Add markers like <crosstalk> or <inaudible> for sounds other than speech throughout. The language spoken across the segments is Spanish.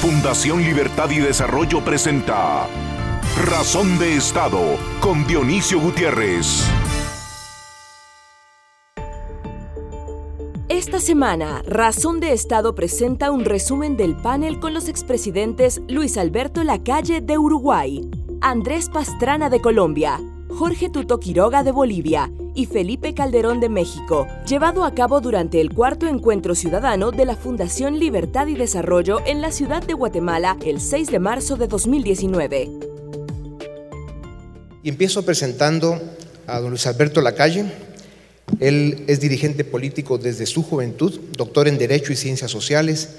Fundación Libertad y Desarrollo presenta Razón de Estado con Dionisio Gutiérrez. Esta semana, Razón de Estado presenta un resumen del panel con los expresidentes Luis Alberto Lacalle de Uruguay, Andrés Pastrana de Colombia, Jorge Tuto Quiroga de Bolivia y Felipe Calderón de México, llevado a cabo durante el cuarto encuentro ciudadano de la Fundación Libertad y Desarrollo en la ciudad de Guatemala el 6 de marzo de 2019. Y empiezo presentando a don Luis Alberto Lacalle. Él es dirigente político desde su juventud, doctor en Derecho y Ciencias Sociales.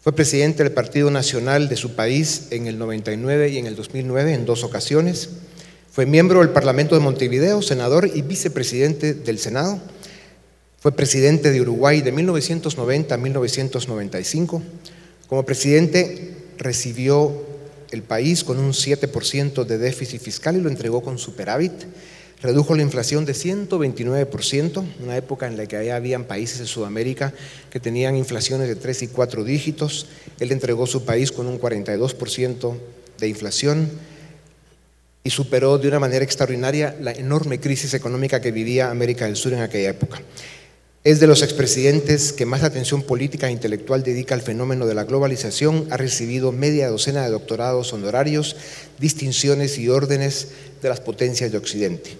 Fue presidente del Partido Nacional de su país en el 99 y en el 2009 en dos ocasiones. Fue miembro del Parlamento de Montevideo, senador y vicepresidente del Senado. Fue presidente de Uruguay de 1990 a 1995. Como presidente recibió el país con un 7% de déficit fiscal y lo entregó con superávit. Redujo la inflación de 129%, una época en la que habían países de Sudamérica que tenían inflaciones de 3 y 4 dígitos. Él entregó su país con un 42% de inflación y superó de una manera extraordinaria la enorme crisis económica que vivía América del Sur en aquella época. Es de los expresidentes que más atención política e intelectual dedica al fenómeno de la globalización. Ha recibido media docena de doctorados honorarios, distinciones y órdenes de las potencias de Occidente.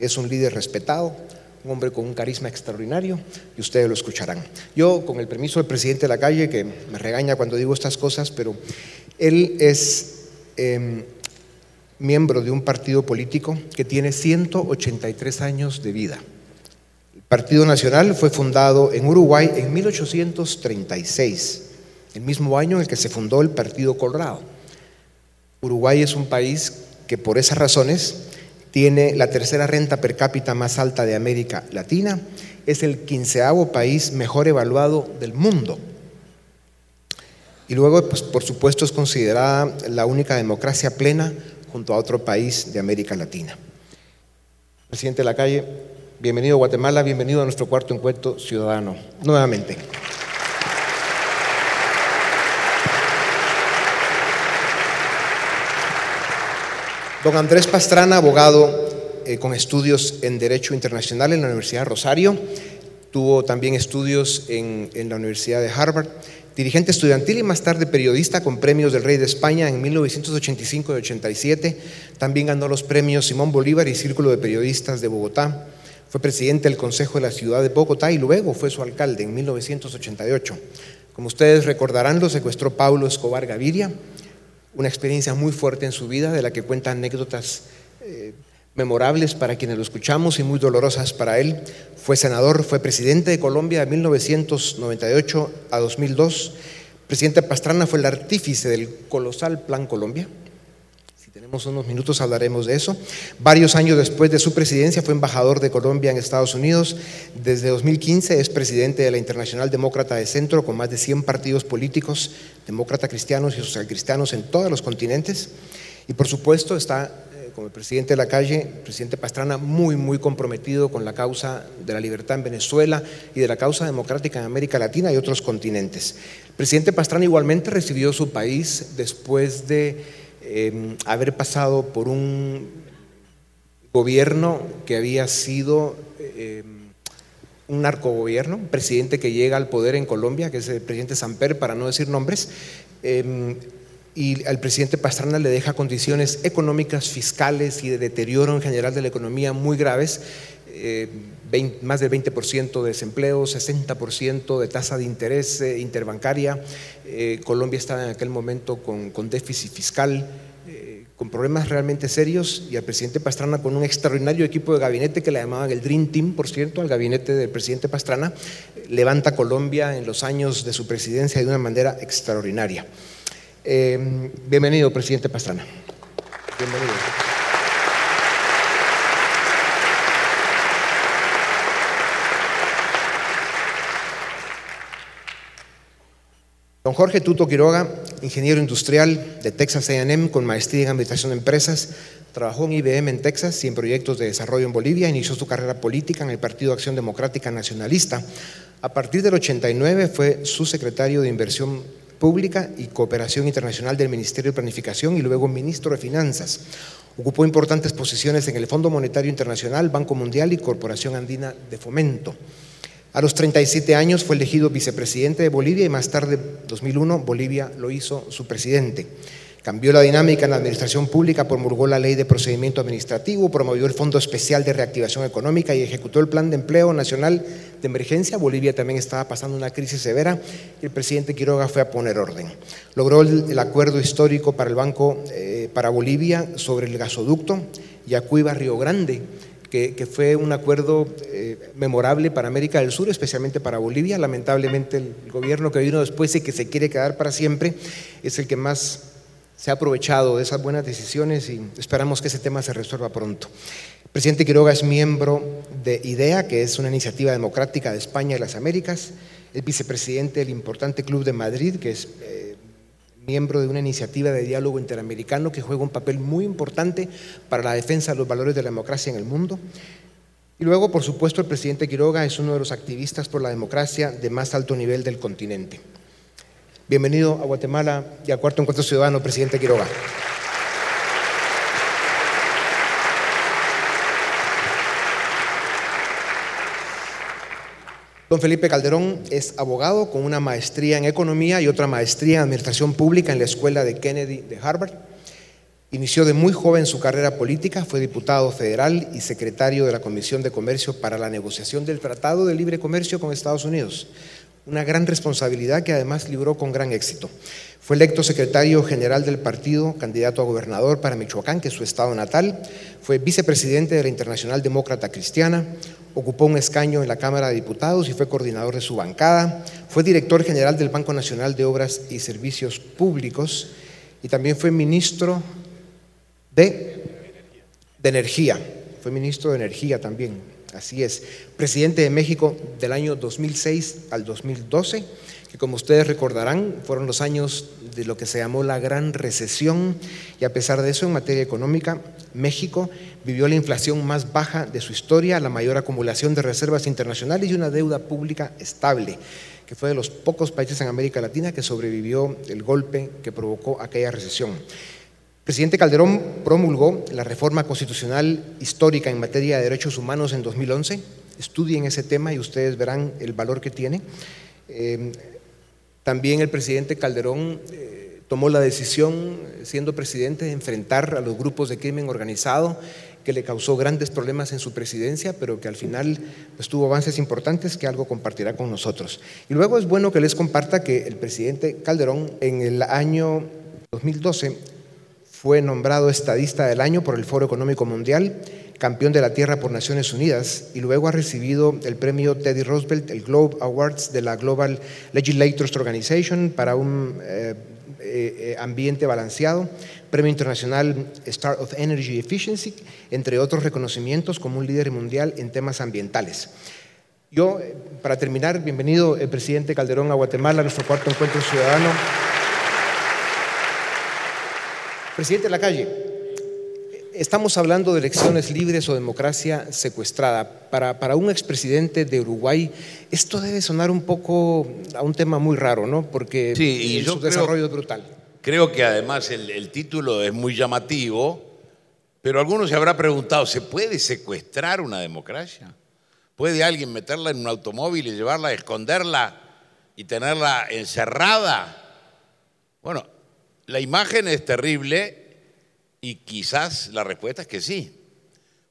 Es un líder respetado, un hombre con un carisma extraordinario y ustedes lo escucharán. Yo, con el permiso del presidente de la calle, que me regaña cuando digo estas cosas, pero él es eh, miembro de un partido político que tiene 183 años de vida. El Partido Nacional fue fundado en Uruguay en 1836, el mismo año en el que se fundó el Partido Colorado. Uruguay es un país que por esas razones tiene la tercera renta per cápita más alta de América Latina, es el quinceavo país mejor evaluado del mundo. Y luego, pues, por supuesto, es considerada la única democracia plena junto a otro país de América Latina. Presidente de la calle, bienvenido a Guatemala, bienvenido a nuestro cuarto encuentro ciudadano. Nuevamente. Don Andrés Pastrana, abogado eh, con estudios en Derecho Internacional en la Universidad de Rosario, tuvo también estudios en, en la Universidad de Harvard dirigente estudiantil y más tarde periodista con premios del Rey de España en 1985 y 87. También ganó los premios Simón Bolívar y Círculo de Periodistas de Bogotá. Fue presidente del Consejo de la Ciudad de Bogotá y luego fue su alcalde en 1988. Como ustedes recordarán, lo secuestró Pablo Escobar Gaviria, una experiencia muy fuerte en su vida de la que cuenta anécdotas eh, memorables para quienes lo escuchamos y muy dolorosas para él. Fue senador, fue presidente de Colombia de 1998 a 2002. Presidente Pastrana fue el artífice del colosal Plan Colombia. Si tenemos unos minutos hablaremos de eso. Varios años después de su presidencia fue embajador de Colombia en Estados Unidos. Desde 2015 es presidente de la Internacional Demócrata de Centro con más de 100 partidos políticos, demócrata cristianos y socialcristianos en todos los continentes. Y por supuesto está como el presidente de la calle, el presidente Pastrana, muy, muy comprometido con la causa de la libertad en Venezuela y de la causa democrática en América Latina y otros continentes. El presidente Pastrana igualmente recibió su país después de em, haber pasado por un gobierno que había sido em, un narcogobierno, un presidente que llega al poder en Colombia, que es el presidente Samper, para no decir nombres, em, y al presidente Pastrana le deja condiciones económicas, fiscales y de deterioro en general de la economía muy graves, eh, más del 20% de desempleo, 60% de tasa de interés eh, interbancaria. Eh, Colombia estaba en aquel momento con, con déficit fiscal, con problemas realmente serios y al presidente Pastrana con un extraordinario equipo de gabinete que le llamaban el Dream Team, por cierto, al gabinete del presidente Pastrana, levanta Colombia en los años de su presidencia de una manera extraordinaria. Eh, bienvenido, presidente Pastrana. Bienvenido. Don Jorge Tuto Quiroga, ingeniero industrial de Texas AM con maestría en administración de empresas, trabajó en IBM en Texas y en proyectos de desarrollo en Bolivia, inició su carrera política en el Partido Acción Democrática Nacionalista. A partir del 89 fue su secretario de inversión Pública y Cooperación Internacional del Ministerio de Planificación y luego ministro de Finanzas. Ocupó importantes posiciones en el Fondo Monetario Internacional, Banco Mundial y Corporación Andina de Fomento. A los 37 años fue elegido vicepresidente de Bolivia y más tarde, 2001, Bolivia lo hizo su presidente. Cambió la dinámica en la administración pública, promulgó la ley de procedimiento administrativo, promovió el Fondo Especial de Reactivación Económica y ejecutó el Plan de Empleo Nacional de Emergencia. Bolivia también estaba pasando una crisis severa y el presidente Quiroga fue a poner orden. Logró el, acuerdo histórico para el Banco eh, para Bolivia sobre el gasoducto Yacuiba-Río Grande, que, fue un acuerdo eh, memorable para América del Sur, especialmente para Bolivia. Lamentablemente el gobierno que vino después y que se quiere quedar para siempre es el que más se ha aprovechado de esas buenas decisiones y esperamos que ese tema se resuelva pronto. El presidente Quiroga es miembro de IDEA, que es una iniciativa democrática de España y las Américas, es vicepresidente del importante Club de Madrid, que es eh, miembro de una iniciativa de diálogo interamericano que juega un papel muy importante para la defensa de los valores de la democracia en el mundo. Y luego, por supuesto, el presidente Quiroga es uno de los activistas por la democracia de más alto nivel del continente. Bienvenido a Guatemala y al cuarto encuentro ciudadano, presidente Quiroga. Don Felipe Calderón es abogado con una maestría en economía y otra maestría en administración pública en la Escuela de Kennedy de Harvard. Inició de muy joven su carrera política, fue diputado federal y secretario de la Comisión de Comercio para la negociación del Tratado de Libre Comercio con Estados Unidos una gran responsabilidad que además libró con gran éxito. Fue electo secretario general del partido, candidato a gobernador para Michoacán, que es su estado natal. Fue vicepresidente de la Internacional Demócrata Cristiana. Ocupó un escaño en la Cámara de Diputados y fue coordinador de su bancada. Fue director general del Banco Nacional de Obras y Servicios Públicos y también fue ministro de, de Energía. Fue ministro de Energía también. Así es, presidente de México del año 2006 al 2012, que como ustedes recordarán fueron los años de lo que se llamó la gran recesión. Y a pesar de eso en materia económica, México vivió la inflación más baja de su historia, la mayor acumulación de reservas internacionales y una deuda pública estable que fue de los pocos países en América Latina que sobrevivió el golpe que provocó aquella recesión presidente Calderón promulgó la reforma constitucional histórica en materia de derechos humanos en 2011. Estudien ese tema y ustedes verán el valor que tiene. Eh, también el presidente Calderón eh, tomó la decisión, siendo presidente, de enfrentar a los grupos de crimen organizado que le causó grandes problemas en su presidencia, pero que al final pues, tuvo avances importantes que algo compartirá con nosotros. Y luego es bueno que les comparta que el presidente Calderón en el año 2012 fue nombrado estadista del año por el Foro Económico Mundial, campeón de la Tierra por Naciones Unidas y luego ha recibido el premio Teddy Roosevelt, el Globe Awards de la Global Legislators Organization para un eh, eh, ambiente balanceado, premio internacional Star of Energy Efficiency, entre otros reconocimientos como un líder mundial en temas ambientales. Yo, eh, para terminar, bienvenido el presidente Calderón a Guatemala, nuestro cuarto encuentro ciudadano. Presidente de la calle, estamos hablando de elecciones libres o democracia secuestrada. Para, para un expresidente de Uruguay, esto debe sonar un poco a un tema muy raro, ¿no? Porque su desarrollo es brutal. Creo que además el, el título es muy llamativo, pero algunos se habrá preguntado, ¿se puede secuestrar una democracia? ¿Puede alguien meterla en un automóvil y llevarla, esconderla y tenerla encerrada? Bueno, la imagen es terrible y quizás la respuesta es que sí,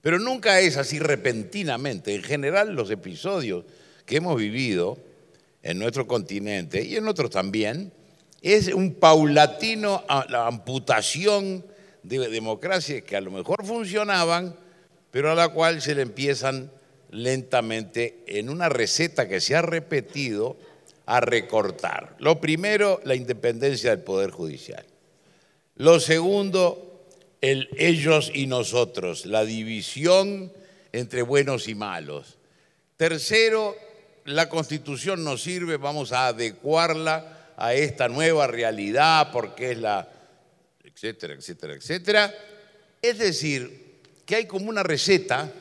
pero nunca es así repentinamente. En general los episodios que hemos vivido en nuestro continente y en otros también, es un paulatino la amputación de democracias que a lo mejor funcionaban, pero a la cual se le empiezan lentamente en una receta que se ha repetido a recortar. Lo primero, la independencia del Poder Judicial. Lo segundo, el ellos y nosotros, la división entre buenos y malos. Tercero, la constitución nos sirve, vamos a adecuarla a esta nueva realidad porque es la, etcétera, etcétera, etcétera. Es decir, que hay como una receta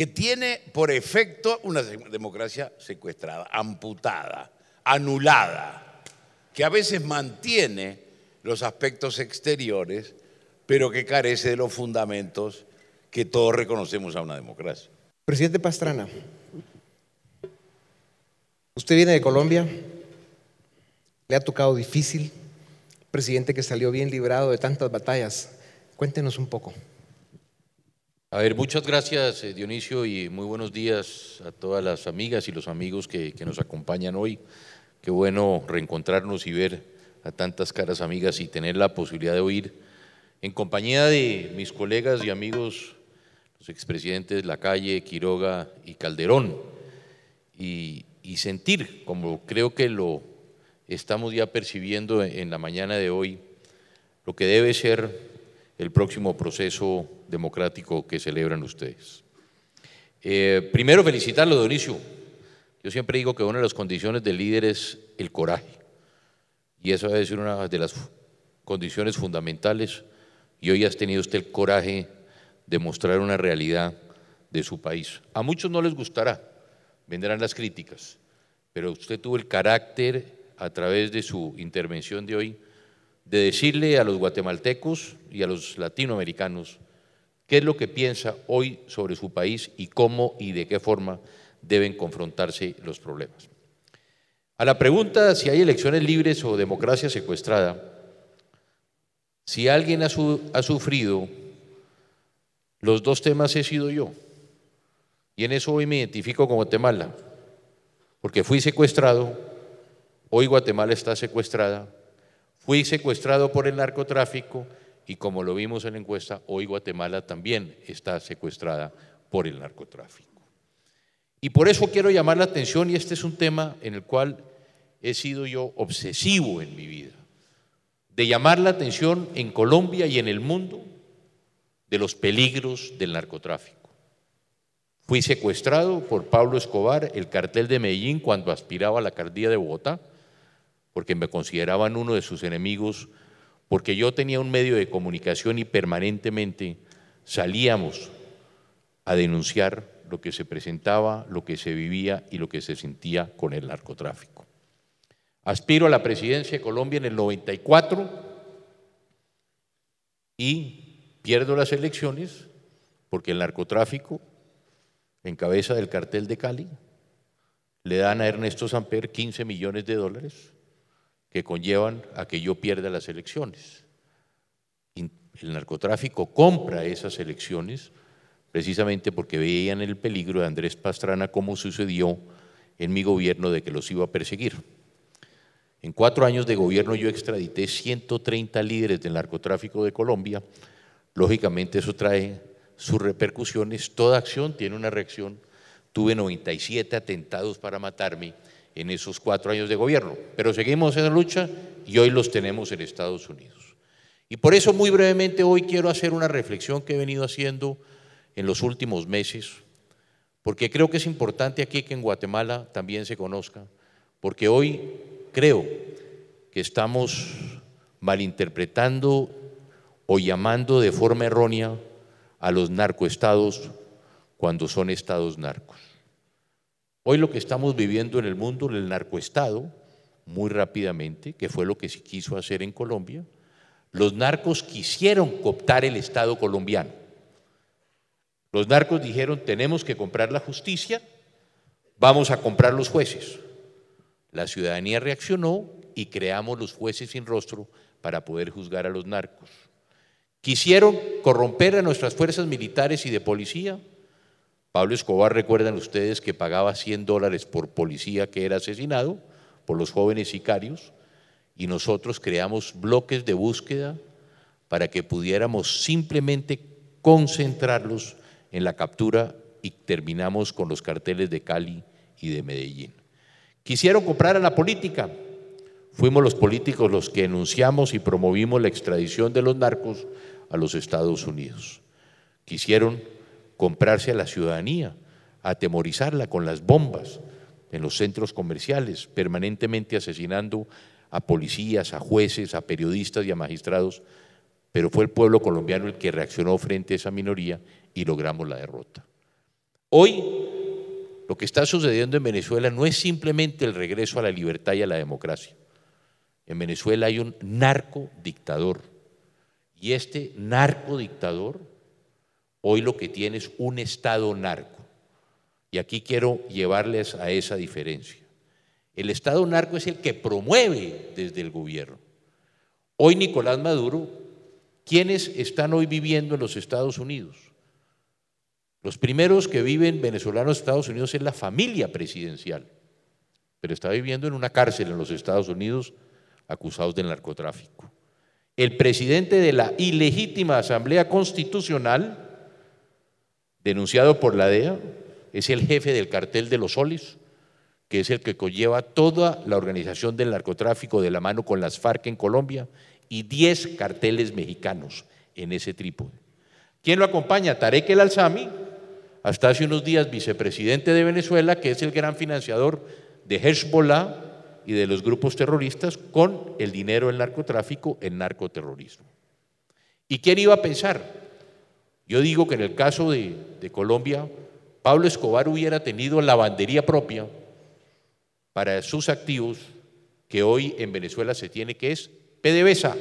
que tiene por efecto una democracia secuestrada, amputada, anulada. que a veces mantiene los aspectos exteriores, pero que carece de los fundamentos que todos reconocemos a una democracia. Presidente Pastrana, usted viene de Colombia, le ha tocado difícil, presidente que salió bien librado de tantas batallas. Cuéntenos un poco. A ver, muchas gracias eh, Dionisio y muy buenos días a todas las amigas y los amigos que, nos acompañan hoy. Qué bueno reencontrarnos y ver a tantas caras amigas y tener la posibilidad de oír en compañía de mis colegas y amigos, los expresidentes Lacalle, Quiroga y Calderón, y sentir, como creo que lo estamos ya percibiendo en la mañana de hoy, lo que debe ser el próximo proceso democrático que celebran ustedes. Eh, primero, felicitarlo, Dionisio. Yo siempre digo que una de las condiciones del líder es el coraje. Y esa debe ser una de las condiciones fundamentales. Y hoy has tenido usted el coraje de mostrar una realidad de su país. A muchos no les gustará, vendrán las críticas, pero usted tuvo el carácter a través de su intervención de hoy de decirle a los guatemaltecos y a los latinoamericanos qué es lo que piensa hoy sobre su país y cómo y de qué forma deben confrontarse los problemas. A la pregunta si hay elecciones libres o democracia secuestrada, si alguien ha, ha sufrido los dos temas he sido yo. Y en eso hoy me identifico con Guatemala, porque fui secuestrado, hoy Guatemala está secuestrada Fui secuestrado por el narcotráfico y como lo vimos en la encuesta, hoy Guatemala también está secuestrada por el narcotráfico. Y por eso quiero llamar la atención, y este es un tema en el cual he sido yo obsesivo en mi vida, de llamar la atención en Colombia y en el mundo de los peligros del narcotráfico. Fui secuestrado por Pablo Escobar, el cartel de Medellín, cuando aspiraba a la alcaldía de Bogotá porque me consideraban uno de sus enemigos, porque yo tenía un medio de comunicación y permanentemente salíamos a denunciar lo que se presentaba, lo que se vivía y lo que se sentía con el narcotráfico. Aspiro a la presidencia de Colombia en el 94 y pierdo las elecciones porque el narcotráfico, en cabeza del cartel de Cali, le dan a Ernesto Samper 15 millones de dólares que conllevan a que yo pierda las elecciones. El narcotráfico compra esas elecciones precisamente porque veían el peligro de Andrés Pastrana como sucedió en mi gobierno de que los iba a perseguir. En cuatro años de gobierno yo extradité 130 líderes del narcotráfico de Colombia. Lógicamente eso trae sus repercusiones. Toda acción tiene una reacción. Tuve 97 atentados para matarme en esos cuatro años de gobierno. Pero seguimos en la lucha y hoy los tenemos en Estados Unidos. Y por eso muy brevemente hoy quiero hacer una reflexión que he venido haciendo en los últimos meses, porque creo que es importante aquí que en Guatemala también se conozca, porque hoy creo que estamos malinterpretando o llamando de forma errónea a los narcoestados cuando son estados narcos. Hoy lo que estamos viviendo en el mundo, el narcoestado, muy rápidamente, que fue lo que se quiso hacer en Colombia, los narcos quisieron cooptar el Estado colombiano. Los narcos dijeron, tenemos que comprar la justicia, vamos a comprar los jueces. La ciudadanía reaccionó y creamos los jueces sin rostro para poder juzgar a los narcos. Quisieron corromper a nuestras fuerzas militares y de policía, Pablo Escobar, recuerdan ustedes que pagaba 100 dólares por policía que era asesinado por los jóvenes sicarios y nosotros creamos bloques de búsqueda para que pudiéramos simplemente concentrarlos en la captura y terminamos con los carteles de Cali y de Medellín. Quisieron comprar a la política. Fuimos los políticos los que enunciamos y promovimos la extradición de los narcos a los Estados Unidos. Quisieron comprarse a la ciudadanía, atemorizarla con las bombas en los centros comerciales, permanentemente asesinando a policías, a jueces, a periodistas y a magistrados, pero fue el pueblo colombiano el que reaccionó frente a esa minoría y logramos la derrota. Hoy lo que está sucediendo en Venezuela no es simplemente el regreso a la libertad y a la democracia. En Venezuela hay un narcodictador. Y este narcodictador hoy lo que tiene es un Estado narco. Y aquí quiero llevarles a esa diferencia. El Estado narco es el que promueve desde el gobierno. Hoy Nicolás Maduro, ¿quiénes están hoy viviendo en los Estados Unidos? Los primeros que viven venezolanos en Estados Unidos es la familia presidencial, pero está viviendo en una cárcel en los Estados Unidos acusados del narcotráfico. El presidente de la ilegítima Asamblea Constitucional, denunciado por la DEA, es el jefe del cartel de los soles, que es el que conlleva toda la organización del narcotráfico de la mano con las FARC en Colombia y 10 carteles mexicanos en ese trípode. ¿Quién lo acompaña? Tarek El Alzami, hasta hace unos días vicepresidente de Venezuela, que es el gran financiador de Hezbollah y de los grupos terroristas con el dinero del narcotráfico en narcoterrorismo. ¿Y quién iba a pensar? Yo digo que en el caso de, Colombia, Pablo Escobar hubiera tenido lavandería propia para sus activos que hoy en Venezuela se tiene, que es PDVSA.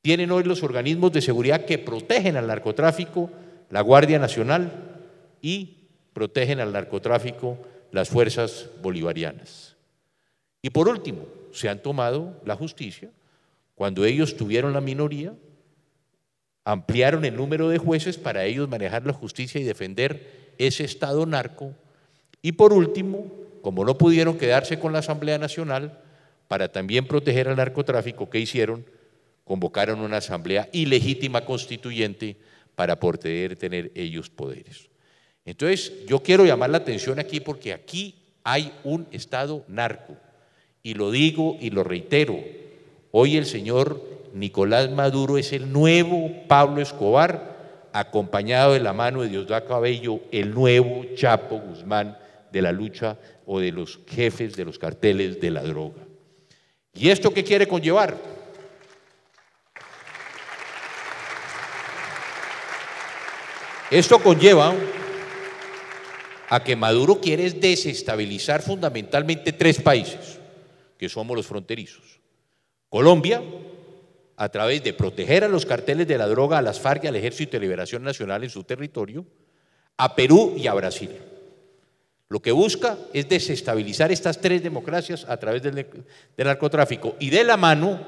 Tienen hoy los organismos de seguridad que protegen al narcotráfico, la Guardia Nacional, y protegen al narcotráfico las fuerzas bolivarianas. Y por último, se han tomado la justicia. Cuando ellos tuvieron la minoría, ampliaron el número de jueces para ellos manejar la justicia y defender ese Estado narco. Y por último, como no pudieron quedarse con la Asamblea Nacional, para también proteger al narcotráfico, ¿qué hicieron? Convocaron una asamblea ilegítima constituyente para poder tener ellos poderes. Entonces, yo quiero llamar la atención aquí porque aquí hay un Estado narco. Y lo digo y lo reitero. Hoy el señor Nicolás Maduro es el nuevo Pablo Escobar, acompañado de la mano de Diosdado Cabello, el nuevo Chapo Guzmán de la lucha o de los jefes de los carteles de la droga. ¿Y esto qué quiere conllevar? Esto conlleva a que Maduro quiere desestabilizar fundamentalmente tres países, que somos los fronterizos. Colombia, a través de proteger a los carteles de la droga, a las FARC y al Ejército de Liberación Nacional en su territorio, a Perú y a Brasil. Lo que busca es desestabilizar estas tres democracias a través del, del narcotráfico y de la mano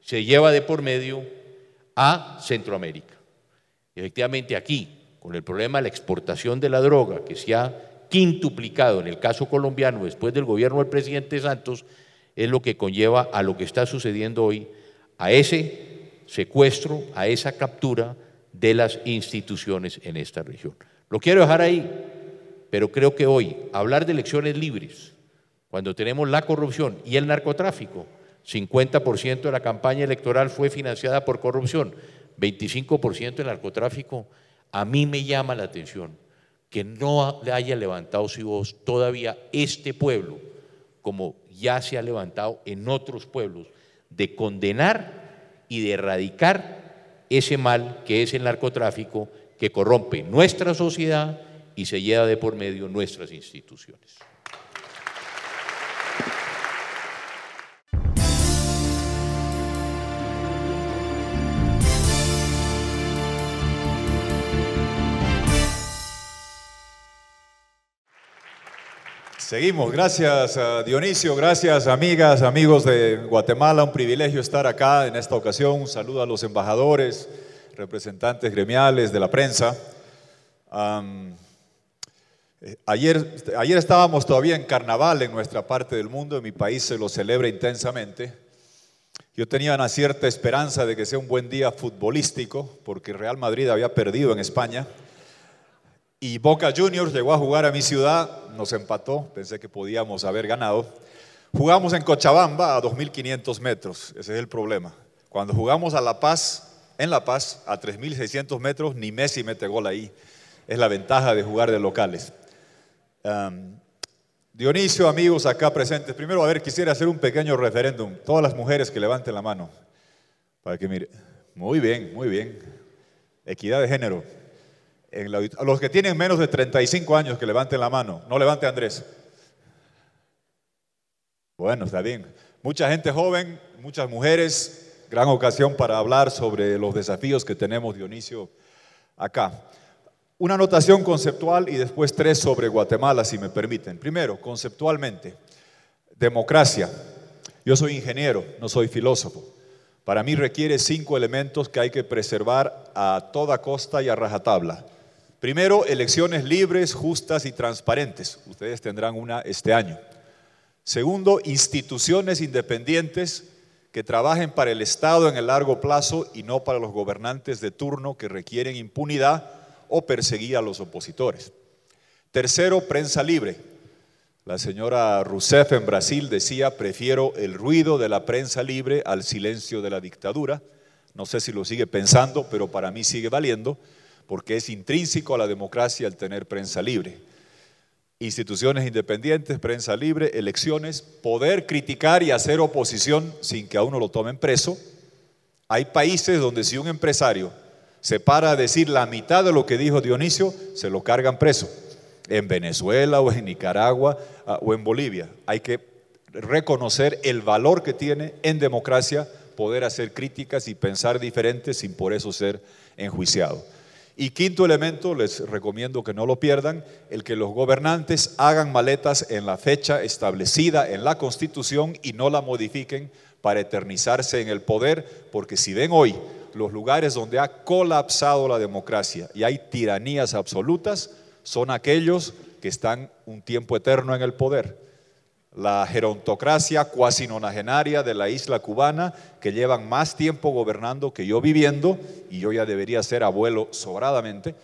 se lleva de por medio a Centroamérica. Efectivamente aquí, con el problema de la exportación de la droga, que se ha quintuplicado en el caso colombiano después del gobierno del presidente Santos, es lo que conlleva a lo que está sucediendo hoy, a ese secuestro, a esa captura de las instituciones en esta región. Lo quiero dejar ahí, pero creo que hoy hablar de elecciones libres, cuando tenemos la corrupción y el narcotráfico, 50% de la campaña electoral fue financiada por corrupción, 25% del narcotráfico, a mí me llama la atención que no haya levantado su voz todavía este pueblo, como ya se ha levantado en otros pueblos, de condenar y de erradicar ese mal que es el narcotráfico que corrompe nuestra sociedad y se lleva de por medio nuestras instituciones. Seguimos, gracias Dionisio, gracias amigas, amigos de Guatemala, un privilegio estar acá en esta ocasión, saludo a los embajadores, representantes gremiales de la prensa. Eh, ayer, ayer estábamos todavía en carnaval en nuestra parte del mundo, en mi país se lo celebra intensamente. Yo tenía una cierta esperanza de que sea un buen día futbolístico, porque Real Madrid había perdido en España. Y Boca Juniors llegó a jugar a mi ciudad, nos empató, pensé que podíamos haber ganado. Jugamos en Cochabamba a 2.500 metros, ese es el problema. Cuando jugamos a La Paz, en La Paz, a 3.600 metros, ni Messi mete gol ahí. Es la ventaja de jugar de locales. Dionisio, amigos acá presentes, primero, a ver, quisiera hacer un pequeño referéndum. Todas las mujeres que levanten la mano, para que mire. Muy bien, muy bien. Equidad de género a los que tienen menos de 35 años que levanten la mano. No levante Andrés. Bueno, está bien. Mucha gente joven, muchas mujeres, gran ocasión para hablar sobre los desafíos que tenemos, Dionisio, acá. Una anotación conceptual y después tres sobre Guatemala, si me permiten. Primero, conceptualmente, democracia. Yo soy ingeniero, no soy filósofo. Para mí requiere cinco elementos que hay que preservar a toda costa y a rajatabla. Primero, elecciones libres, justas y transparentes. Ustedes tendrán una este año. Segundo, instituciones independientes que trabajen para el Estado en el largo plazo y no para los gobernantes de turno que requieren impunidad o perseguir a los opositores. Tercero, prensa libre. La señora Rousseff en Brasil decía, prefiero el ruido de la prensa libre al silencio de la dictadura. No sé si lo sigue pensando, pero para mí sigue valiendo, porque es intrínseco a la democracia el tener prensa libre. Instituciones independientes, prensa libre, elecciones, poder criticar y hacer oposición sin que a uno lo tomen preso. Hay países donde si un empresario se para a decir la mitad de lo que dijo Dionisio, se lo cargan preso. En Venezuela o en Nicaragua ah, o en Bolivia. Hay que reconocer el valor que tiene en democracia poder hacer críticas y pensar diferente sin por eso ser enjuiciado. Y quinto elemento, les recomiendo que no lo pierdan, el que los gobernantes hagan maletas en la fecha establecida en la Constitución y no la modifiquen para eternizarse en el poder, porque si ven hoy los lugares donde ha colapsado la democracia y hay tiranías absolutas son aquellos que están un tiempo eterno en el poder. La gerontocracia cuasi nonagenaria de la isla cubana, que llevan más tiempo gobernando que yo viviendo, y yo ya debería ser abuelo sobradamente,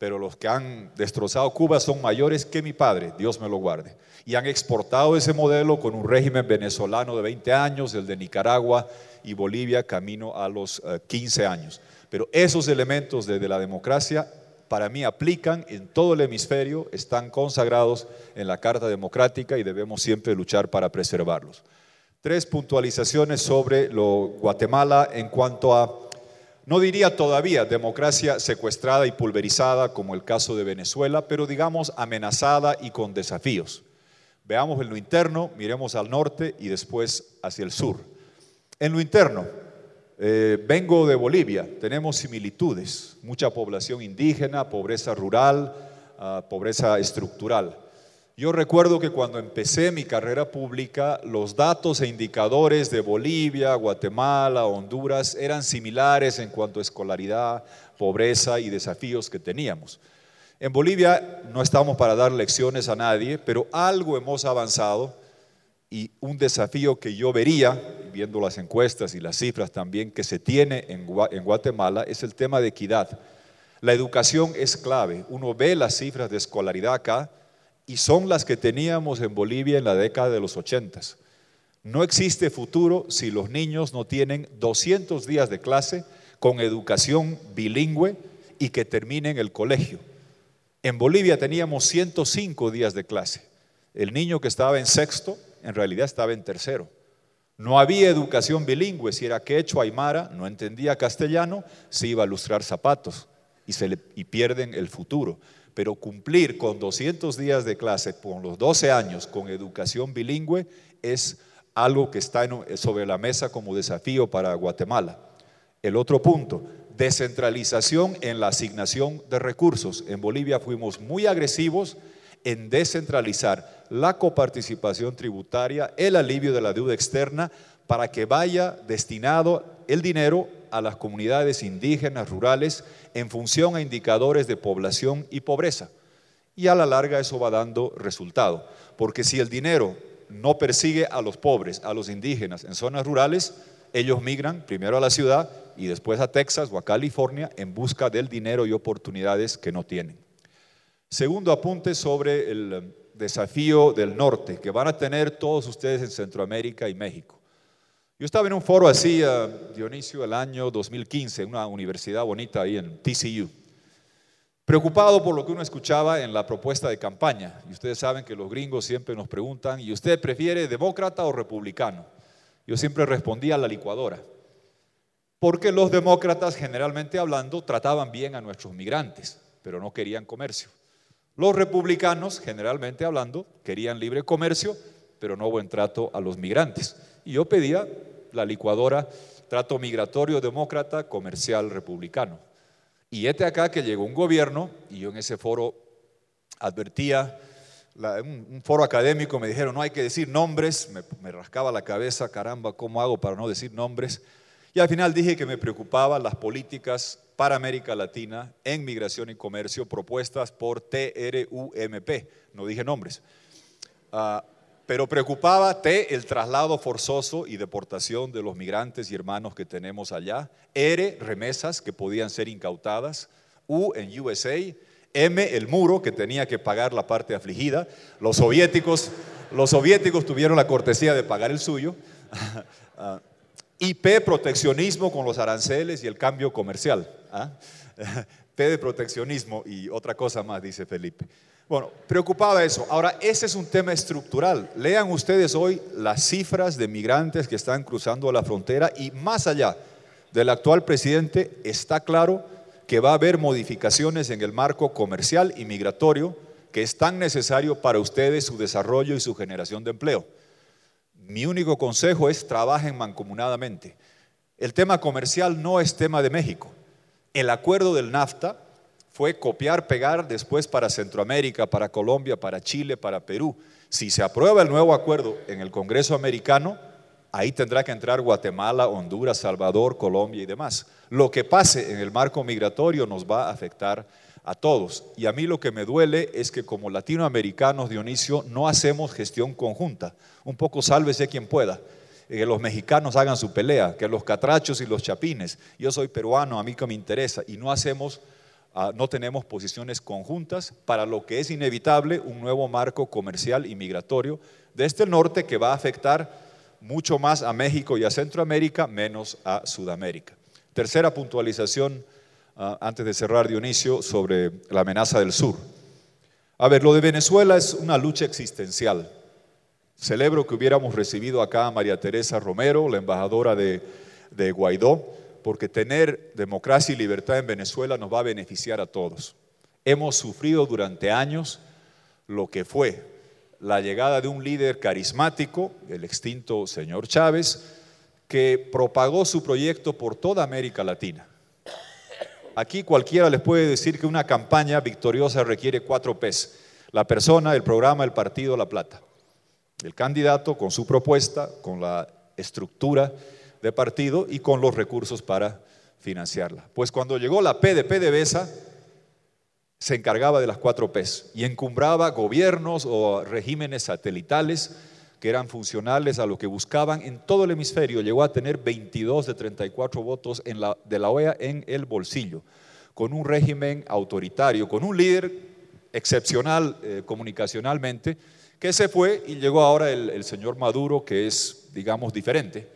pero los que han destrozado Cuba son mayores que mi padre, Dios me lo guarde. Y han exportado ese modelo con un régimen venezolano de 20 años, el de Nicaragua, y Bolivia camino a los 15 eh, años. Pero esos elementos de, la democracia para mí aplican en todo el hemisferio, están consagrados en la Carta Democrática y debemos siempre luchar para preservarlos. Tres puntualizaciones sobre lo Guatemala en cuanto a, no diría todavía democracia secuestrada y pulverizada como el caso de Venezuela, pero digamos amenazada y con desafíos. Veamos en lo interno, miremos al norte y después hacia el sur. En lo interno, eh, vengo de Bolivia, tenemos similitudes, mucha población indígena, pobreza rural, ah, pobreza estructural. Yo recuerdo que cuando empecé mi carrera pública, los datos e indicadores de Bolivia, Guatemala, Honduras eran similares en cuanto a escolaridad, pobreza y desafíos que teníamos. En Bolivia no estamos para dar lecciones a nadie, pero algo hemos avanzado y un desafío que yo vería, viendo las encuestas y las cifras también que se tiene en Guatemala, es el tema de equidad. La educación es clave. Uno ve las cifras de escolaridad acá y son las que teníamos en Bolivia en la década de los 80. No existe futuro si los niños no tienen 200 días de clase con educación bilingüe y que terminen el colegio. En Bolivia teníamos 105 días de clase. El niño que estaba en sexto en realidad estaba en tercero. No había educación bilingüe, si era quechua, aymara, no entendía castellano, se iba a lustrar zapatos y, pierden el futuro. Pero cumplir con 200 días de clase con los 12 años con educación bilingüe es algo que está sobre la mesa como desafío para Guatemala. El otro punto, descentralización en la asignación de recursos. En Bolivia fuimos muy agresivos en descentralizar la coparticipación tributaria, el alivio de la deuda externa, para que vaya destinado el dinero a las comunidades indígenas, rurales, en función a indicadores de población y pobreza. Y a la larga eso va dando resultado, porque si el dinero no persigue a los pobres, a los indígenas en zonas rurales, ellos migran primero a la ciudad y después a Texas o a California en busca del dinero y oportunidades que no tienen. Segundo apunte sobre el desafío del norte que van a tener todos ustedes en Centroamérica y México. Yo estaba en un foro así, uh, Dionisio, el año 2015, en una universidad bonita ahí en TCU, preocupado por lo que uno escuchaba en la propuesta de campaña. Y ustedes saben que los gringos siempre nos preguntan, ¿y usted prefiere demócrata o republicano? Yo siempre respondía a la licuadora, porque los demócratas, generalmente hablando, trataban bien a nuestros migrantes, pero no querían comercio. Los republicanos, generalmente hablando, querían libre comercio, pero no buen trato a los migrantes. Y yo pedía la licuadora trato migratorio demócrata, comercial republicano. Y este acá que llegó un gobierno, y yo en ese foro advertía, un, foro académico me dijeron, no hay que decir nombres, me, me rascaba la cabeza, caramba, ¿cómo hago para no decir nombres? Y al final dije que me preocupaban las políticas para América Latina en migración y comercio propuestas por TRUMP, no dije nombres. Ah, pero preocupaba T, el traslado forzoso y deportación de los migrantes y hermanos que tenemos allá. R, remesas que podían ser incautadas. U, en USA. M, el muro que tenía que pagar la parte afligida. Los soviéticos, los soviéticos tuvieron la cortesía de pagar el suyo. <laughs> Ah, y P, proteccionismo con los aranceles y el cambio comercial. ¿ah? <laughs> P de proteccionismo y otra cosa más, dice Felipe. Bueno, preocupaba eso. Ahora, ese es un tema estructural. Lean ustedes hoy las cifras de migrantes que están cruzando la frontera y más allá del actual presidente, está claro que va a haber modificaciones en el marco comercial y migratorio que es tan necesario para ustedes su desarrollo y su generación de empleo. Mi único consejo es trabajen mancomunadamente. El tema comercial no es tema de México. El acuerdo del NAFTA fue copiar, pegar después para Centroamérica, para Colombia, para Chile, para Perú. Si se aprueba el nuevo acuerdo en el Congreso americano, ahí tendrá que entrar Guatemala, Honduras, Salvador, Colombia y demás. Lo que pase en el marco migratorio nos va a afectar a todos. Y a mí lo que me duele es que como latinoamericanos, Dionisio, no hacemos gestión conjunta. Un poco sálvese quien pueda que los mexicanos hagan su pelea, que los catrachos y los chapines. Yo soy peruano, a mí que me interesa, y no hacemos, ah, no tenemos posiciones conjuntas para lo que es inevitable un nuevo marco comercial y migratorio desde el norte que va a afectar mucho más a México y a Centroamérica, menos a Sudamérica. Tercera puntualización, ah, antes de cerrar Dionisio, sobre la amenaza del sur. A ver, lo de Venezuela es una lucha existencial. Celebro que hubiéramos recibido acá a María Teresa Romero, la embajadora de, Guaidó, porque tener democracia y libertad en Venezuela nos va a beneficiar a todos. Hemos sufrido durante años lo que fue la llegada de un líder carismático, el extinto señor Chávez, que propagó su proyecto por toda América Latina. Aquí cualquiera les puede decir que una campaña victoriosa requiere cuatro P's. La persona, el programa, el partido, la plata el candidato con su propuesta, con la estructura de partido y con los recursos para financiarla. Pues cuando llegó la P de PDVSA, se encargaba de las cuatro P's y encumbraba gobiernos o regímenes satelitales que eran funcionales a lo que buscaban en todo el hemisferio. Llegó a tener 22 de 34 votos de la OEA en el bolsillo, con un régimen autoritario, con un líder excepcional eh, comunicacionalmente, que se fue y llegó ahora el, señor Maduro, que es, digamos, diferente.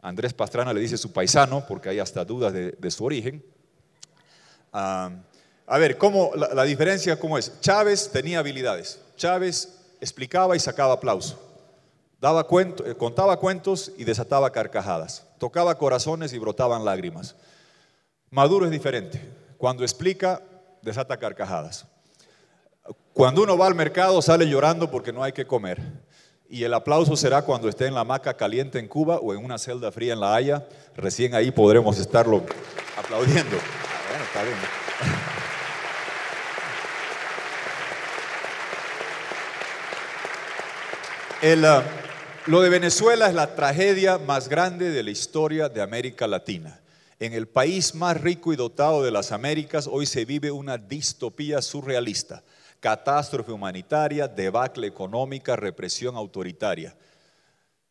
Andrés Pastrana le dice su paisano, porque hay hasta dudas de, su origen. Ah, a ver, ¿cómo, la, diferencia cómo es? Chávez tenía habilidades. Chávez explicaba y sacaba aplauso. Daba cuento, eh, contaba cuentos y desataba carcajadas. Tocaba corazones y brotaban lágrimas. Maduro es diferente. Cuando explica, desata carcajadas. Cuando uno va al mercado sale llorando porque no hay que comer. Y el aplauso será cuando esté en la hamaca caliente en Cuba o en una celda fría en La Haya. Recién ahí podremos estarlo aplaudiendo. Bueno, está bien. Ah, lo de Venezuela es la tragedia más grande de la historia de América Latina. En el país más rico y dotado de las Américas hoy se vive una distopía surrealista catástrofe humanitaria, debacle económica, represión autoritaria.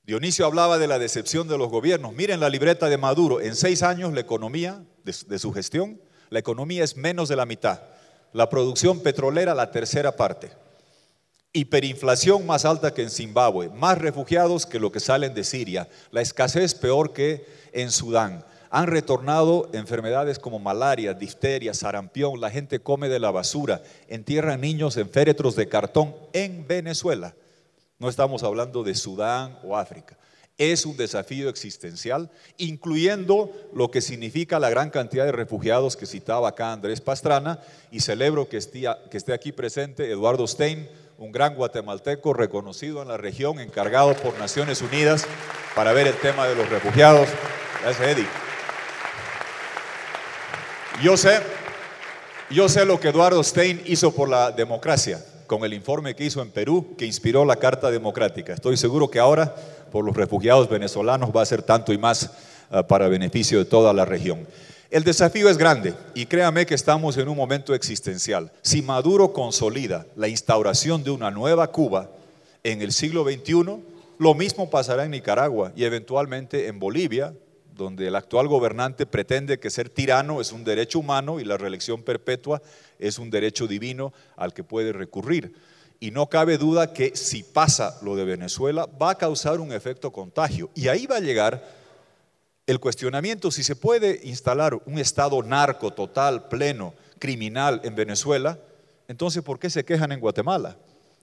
Dionisio hablaba de la decepción de los gobiernos. Miren la libreta de Maduro. En seis años la economía de, su gestión, la economía es menos de la mitad. La producción petrolera la tercera parte. Hiperinflación más alta que en Zimbabue. Más refugiados que lo que salen de Siria. La escasez peor que en Sudán han retornado enfermedades como malaria, difteria, sarampión, la gente come de la basura, entierran niños en féretros de cartón en Venezuela. No estamos hablando de Sudán o África. Es un desafío existencial, incluyendo lo que significa la gran cantidad de refugiados que citaba acá Andrés Pastrana, y celebro que esté, aquí presente Eduardo Stein, un gran guatemalteco reconocido en la región, encargado por Naciones Unidas para ver el tema de los refugiados. Gracias, Eddie. Yo sé, yo sé lo que Eduardo Stein hizo por la democracia con el informe que hizo en Perú que inspiró la Carta Democrática. Estoy seguro que ahora por los refugiados venezolanos va a ser tanto y más uh, para beneficio de toda la región. El desafío es grande y créame que estamos en un momento existencial. Si Maduro consolida la instauración de una nueva Cuba en el siglo XXI, lo mismo pasará en Nicaragua y eventualmente en Bolivia, donde el actual gobernante pretende que ser tirano es un derecho humano y la reelección perpetua es un derecho divino al que puede recurrir. Y no cabe duda que si pasa lo de Venezuela va a causar un efecto contagio. Y ahí va a llegar el cuestionamiento si se puede instalar un estado narco total, pleno, criminal en Venezuela, entonces ¿por qué se quejan en Guatemala?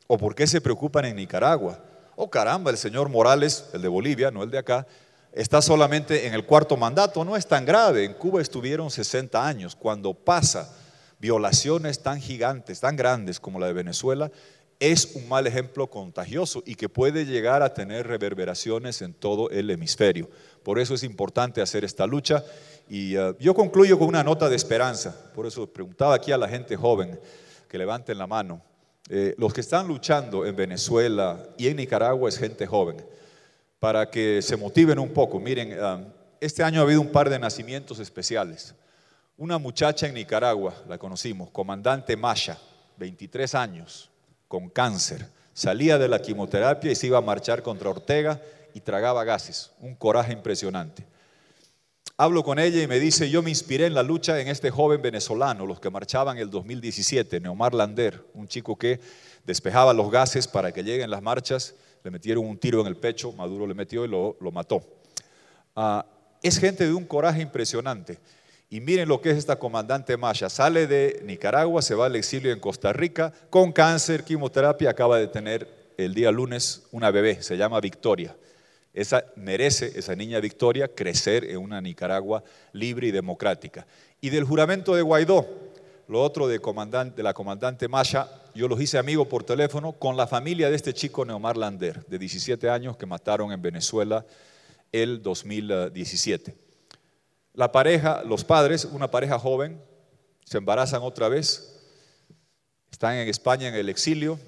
¿O por qué se preocupan en Nicaragua? Oh caramba, el señor Morales, el de Bolivia, no el de acá, está solamente en el cuarto mandato, no es tan grave. En Cuba estuvieron 60 años. Cuando pasa violaciones tan gigantes, tan grandes como la de Venezuela, es un mal ejemplo contagioso y que puede llegar a tener reverberaciones en todo el hemisferio. Por eso es importante hacer esta lucha. Y uh, yo concluyo con una nota de esperanza. Por eso preguntaba aquí a la gente joven que levanten la mano. Eh, los que están luchando en Venezuela y en Nicaragua es gente joven para que se motiven un poco. Miren, ah, este año ha habido un par de nacimientos especiales. Una muchacha en Nicaragua, la conocimos, comandante Masha, 23 años, con cáncer. Salía de la quimioterapia y se iba a marchar contra Ortega y tragaba gases. Un coraje impresionante. Hablo con ella y me dice, yo me inspiré en la lucha en este joven venezolano, los que marchaban el 2017, Neomar Lander, un chico que despejaba los gases para que lleguen las marchas le metieron un tiro en el pecho, Maduro le metió y lo, mató. Ah, es gente de un coraje impresionante. Y miren lo que es esta comandante Masha. Sale de Nicaragua, se va al exilio en Costa Rica, con cáncer, quimioterapia, acaba de tener el día lunes una bebé, se llama Victoria. Esa merece, esa niña Victoria, crecer en una Nicaragua libre y democrática. Y del juramento de Guaidó, lo otro de, la comandante Masha, yo los hice amigos por teléfono con la familia de este chico Neomar Lander, de 17 años, que mataron en Venezuela el 2017. La pareja, los padres, una pareja joven, se embarazan otra vez, están en España en el exilio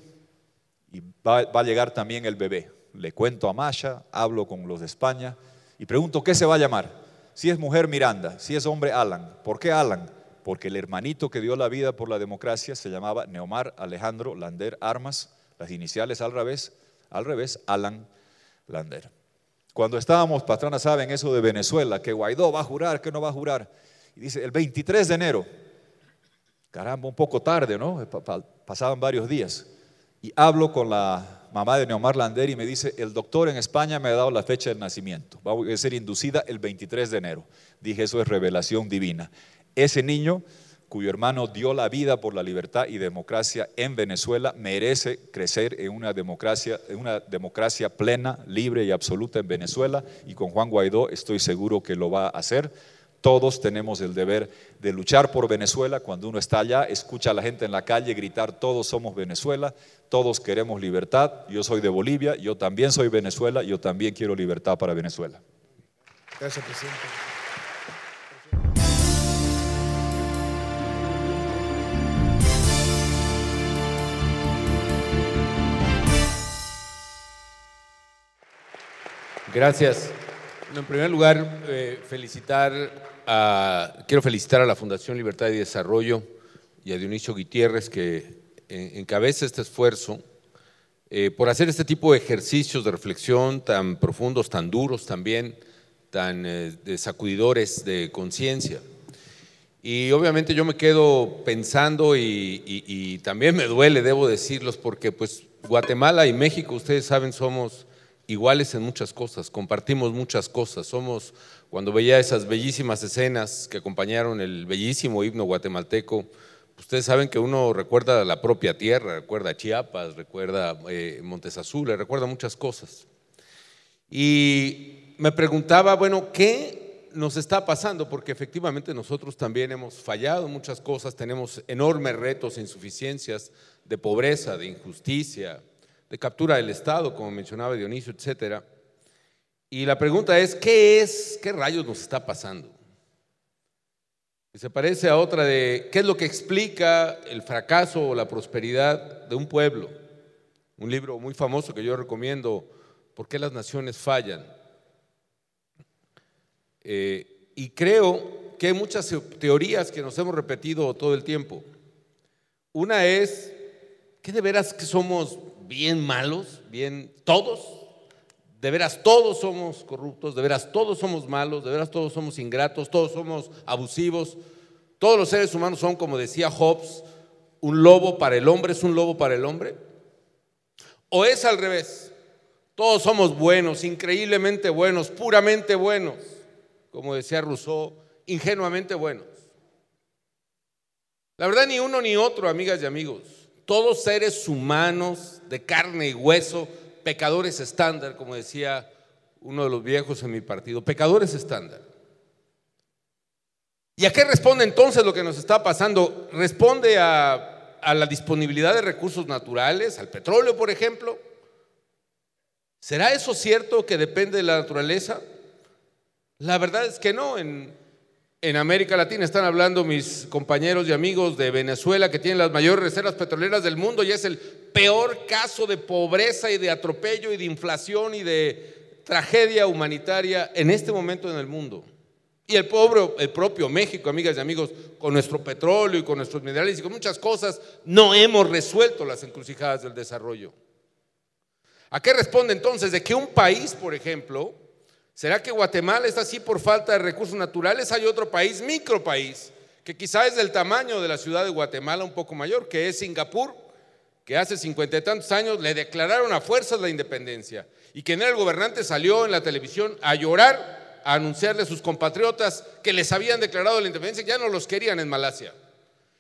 y va, va a llegar también el bebé. Le cuento a Masha, hablo con los de España y pregunto qué se va a llamar. Si es mujer Miranda, si es hombre Alan. ¿Por qué Alan? Porque el hermanito que dio la vida por la democracia se llamaba Neomar Alejandro Lander Armas, las iniciales al revés, al revés, Alan Lander. Cuando estábamos, patrona, saben eso de Venezuela, que Guaidó va a jurar, que no va a jurar. Y dice, el 23 de enero, caramba, un poco tarde, ¿no? Pasaban varios días. Y hablo con la mamá de Neomar Lander y me dice, el doctor en España me ha dado la fecha del nacimiento. Va a ser inducida el 23 de enero. Dije, eso es revelación divina. Ese niño cuyo hermano dio la vida por la libertad y democracia en Venezuela merece crecer en una democracia, en una democracia plena, libre y absoluta en Venezuela y con Juan Guaidó estoy seguro que lo va a hacer. Todos tenemos el deber de luchar por Venezuela. Cuando uno está allá, escucha a la gente en la calle gritar, todos somos Venezuela, todos queremos libertad. Yo soy de Bolivia, yo también soy Venezuela, yo también quiero libertad para Venezuela. Gracias, presidente. Gracias. En primer lugar, eh, felicitar a, quiero felicitar a la Fundación Libertad y Desarrollo y a Dionisio Gutiérrez que encabeza este esfuerzo eh, por hacer este tipo de ejercicios de reflexión tan profundos, tan duros también, tan eh, sacudidores de conciencia. Y obviamente yo me quedo pensando y, y, también me duele, debo decirlos, porque pues Guatemala y México, ustedes saben, somos iguales en muchas cosas, compartimos muchas cosas. Somos, cuando veía esas bellísimas escenas que acompañaron el bellísimo himno guatemalteco, ustedes saben que uno recuerda la propia tierra, recuerda Chiapas, recuerda eh, Montes Azules, recuerda muchas cosas. Y me preguntaba, bueno, ¿qué nos está pasando? Porque efectivamente nosotros también hemos fallado muchas cosas, tenemos enormes retos, insuficiencias de pobreza, de injusticia, de captura del Estado, como mencionaba Dionisio, etc. Y la pregunta es, ¿qué es, qué rayos nos está pasando? Y se parece a otra de, ¿qué es lo que explica el fracaso o la prosperidad de un pueblo? Un libro muy famoso que yo recomiendo, ¿Por qué las naciones fallan? Eh, y creo que hay muchas teorías que nos hemos repetido todo el tiempo. Una es que de veras que somos bien malos, bien todos, de veras todos somos corruptos, de veras todos somos malos, de veras todos somos ingratos, todos somos abusivos. Todos los seres humanos son, como decía Hobbes, un lobo para el hombre, es un lobo para el hombre. O es al revés, todos somos buenos, increíblemente buenos, puramente buenos, como decía Rousseau, ingenuamente buenos. La verdad, ni uno ni otro, amigas y amigos. Todos seres humanos de carne y hueso pecadores estándar, como decía uno de los viejos en mi partido, pecadores estándar. ¿Y a qué responde entonces lo que nos está pasando? Responde a, la disponibilidad de recursos naturales, al petróleo, por ejemplo. ¿Será eso cierto que depende de la naturaleza? La verdad es que no. En, en América Latina están hablando mis compañeros y amigos de Venezuela que tienen las mayores reservas petroleras del mundo y es el peor caso de pobreza y de atropello y de inflación y de tragedia humanitaria en este momento en el mundo. Y el, pobre, el propio México, amigas y amigos, con nuestro petróleo y con nuestros minerales y con muchas cosas, no hemos resuelto las encrucijadas del desarrollo. ¿A qué responde entonces de que un país, por ejemplo, ¿Será que Guatemala está así por falta de recursos naturales? Hay otro país, micropaís, que quizá es del tamaño de la ciudad de Guatemala, un poco mayor, que es Singapur, que hace cincuenta y tantos años le declararon a fuerzas la independencia y que en el gobernante salió en la televisión a llorar, a anunciarle a sus compatriotas que les habían declarado la independencia, ya no los querían en Malasia.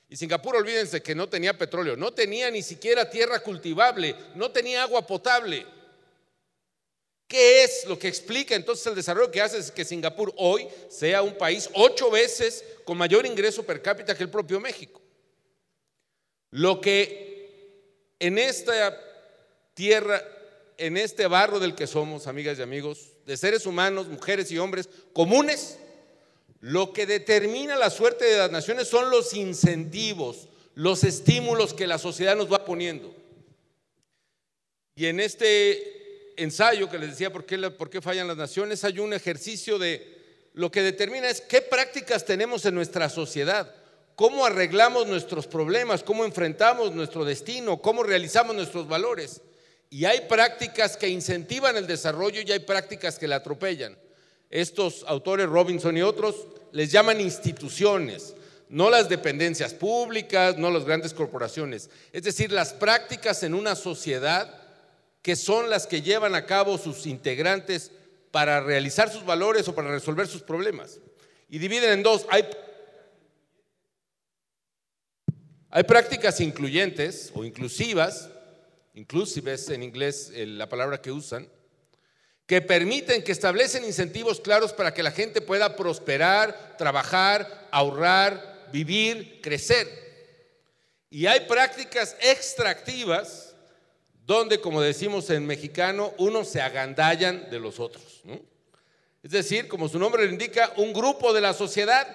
Y Singapur, olvídense que no tenía petróleo, no tenía ni siquiera tierra cultivable, no tenía agua potable. ¿Qué es lo que explica entonces el desarrollo que hace que Singapur hoy sea un país ocho veces con mayor ingreso per cápita que el propio México? Lo que en esta tierra, en este barro del que somos, amigas y amigos, de seres humanos, mujeres y hombres comunes, lo que determina la suerte de las naciones son los incentivos, los estímulos que la sociedad nos va poniendo. Y en este ensayo que les decía por qué, por qué fallan las naciones, hay un ejercicio de lo que determina es qué prácticas tenemos en nuestra sociedad, cómo arreglamos nuestros problemas, cómo enfrentamos nuestro destino, cómo realizamos nuestros valores. Y hay prácticas que incentivan el desarrollo y hay prácticas que la atropellan. Estos autores, Robinson y otros, les llaman instituciones, no las dependencias públicas, no las grandes corporaciones. Es decir, las prácticas en una sociedad que son las que llevan a cabo sus integrantes para realizar sus valores o para resolver sus problemas. Y dividen en dos. Hay, hay prácticas incluyentes o inclusivas, inclusives en inglés la palabra que usan, que permiten, que establecen incentivos claros para que la gente pueda prosperar, trabajar, ahorrar, vivir, crecer. Y hay prácticas extractivas donde, como decimos en mexicano, unos se agandallan de los otros. Es decir, como su nombre lo indica, un grupo de la sociedad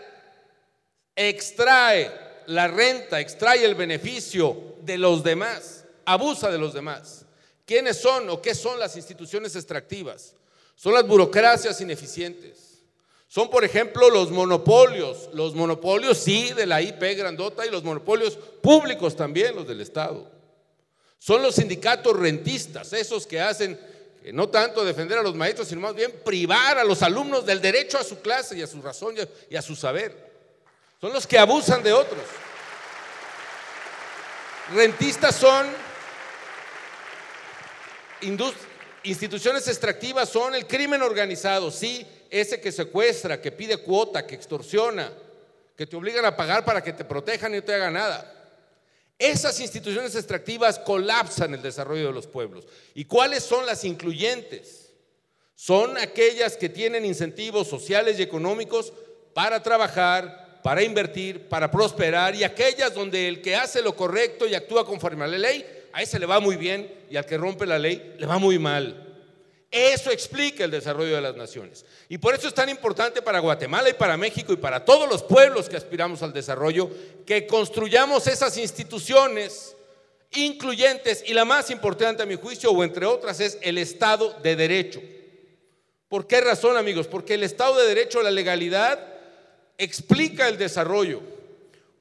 extrae la renta, extrae el beneficio de los demás, abusa de los demás. ¿Quiénes son o qué son las instituciones extractivas? Son las burocracias ineficientes. Son, por ejemplo, los monopolios, los monopolios sí de la IP grandota y los monopolios públicos también, los del Estado. Son los sindicatos rentistas, esos que hacen no tanto defender a los maestros, sino más bien privar a los alumnos del derecho a su clase y a su razón y a su saber. Son los que abusan de otros. Rentistas son instituciones extractivas, son el crimen organizado, sí, ese que secuestra, que pide cuota, que extorsiona, que te obligan a pagar para que te protejan y no te haga nada. Esas instituciones extractivas colapsan el desarrollo de los pueblos. ¿Y cuáles son las incluyentes? Son aquellas que tienen incentivos sociales y económicos para trabajar, para invertir, para prosperar, y aquellas donde el que hace lo correcto y actúa conforme a la ley, a ese le va muy bien y al que rompe la ley le va muy mal. Eso explica el desarrollo de las naciones. Y por eso es tan importante para Guatemala y para México y para todos los pueblos que aspiramos al desarrollo que construyamos esas instituciones incluyentes y la más importante a mi juicio, o entre otras, es el Estado de Derecho. ¿Por qué razón, amigos? Porque el Estado de Derecho, la legalidad, explica el desarrollo.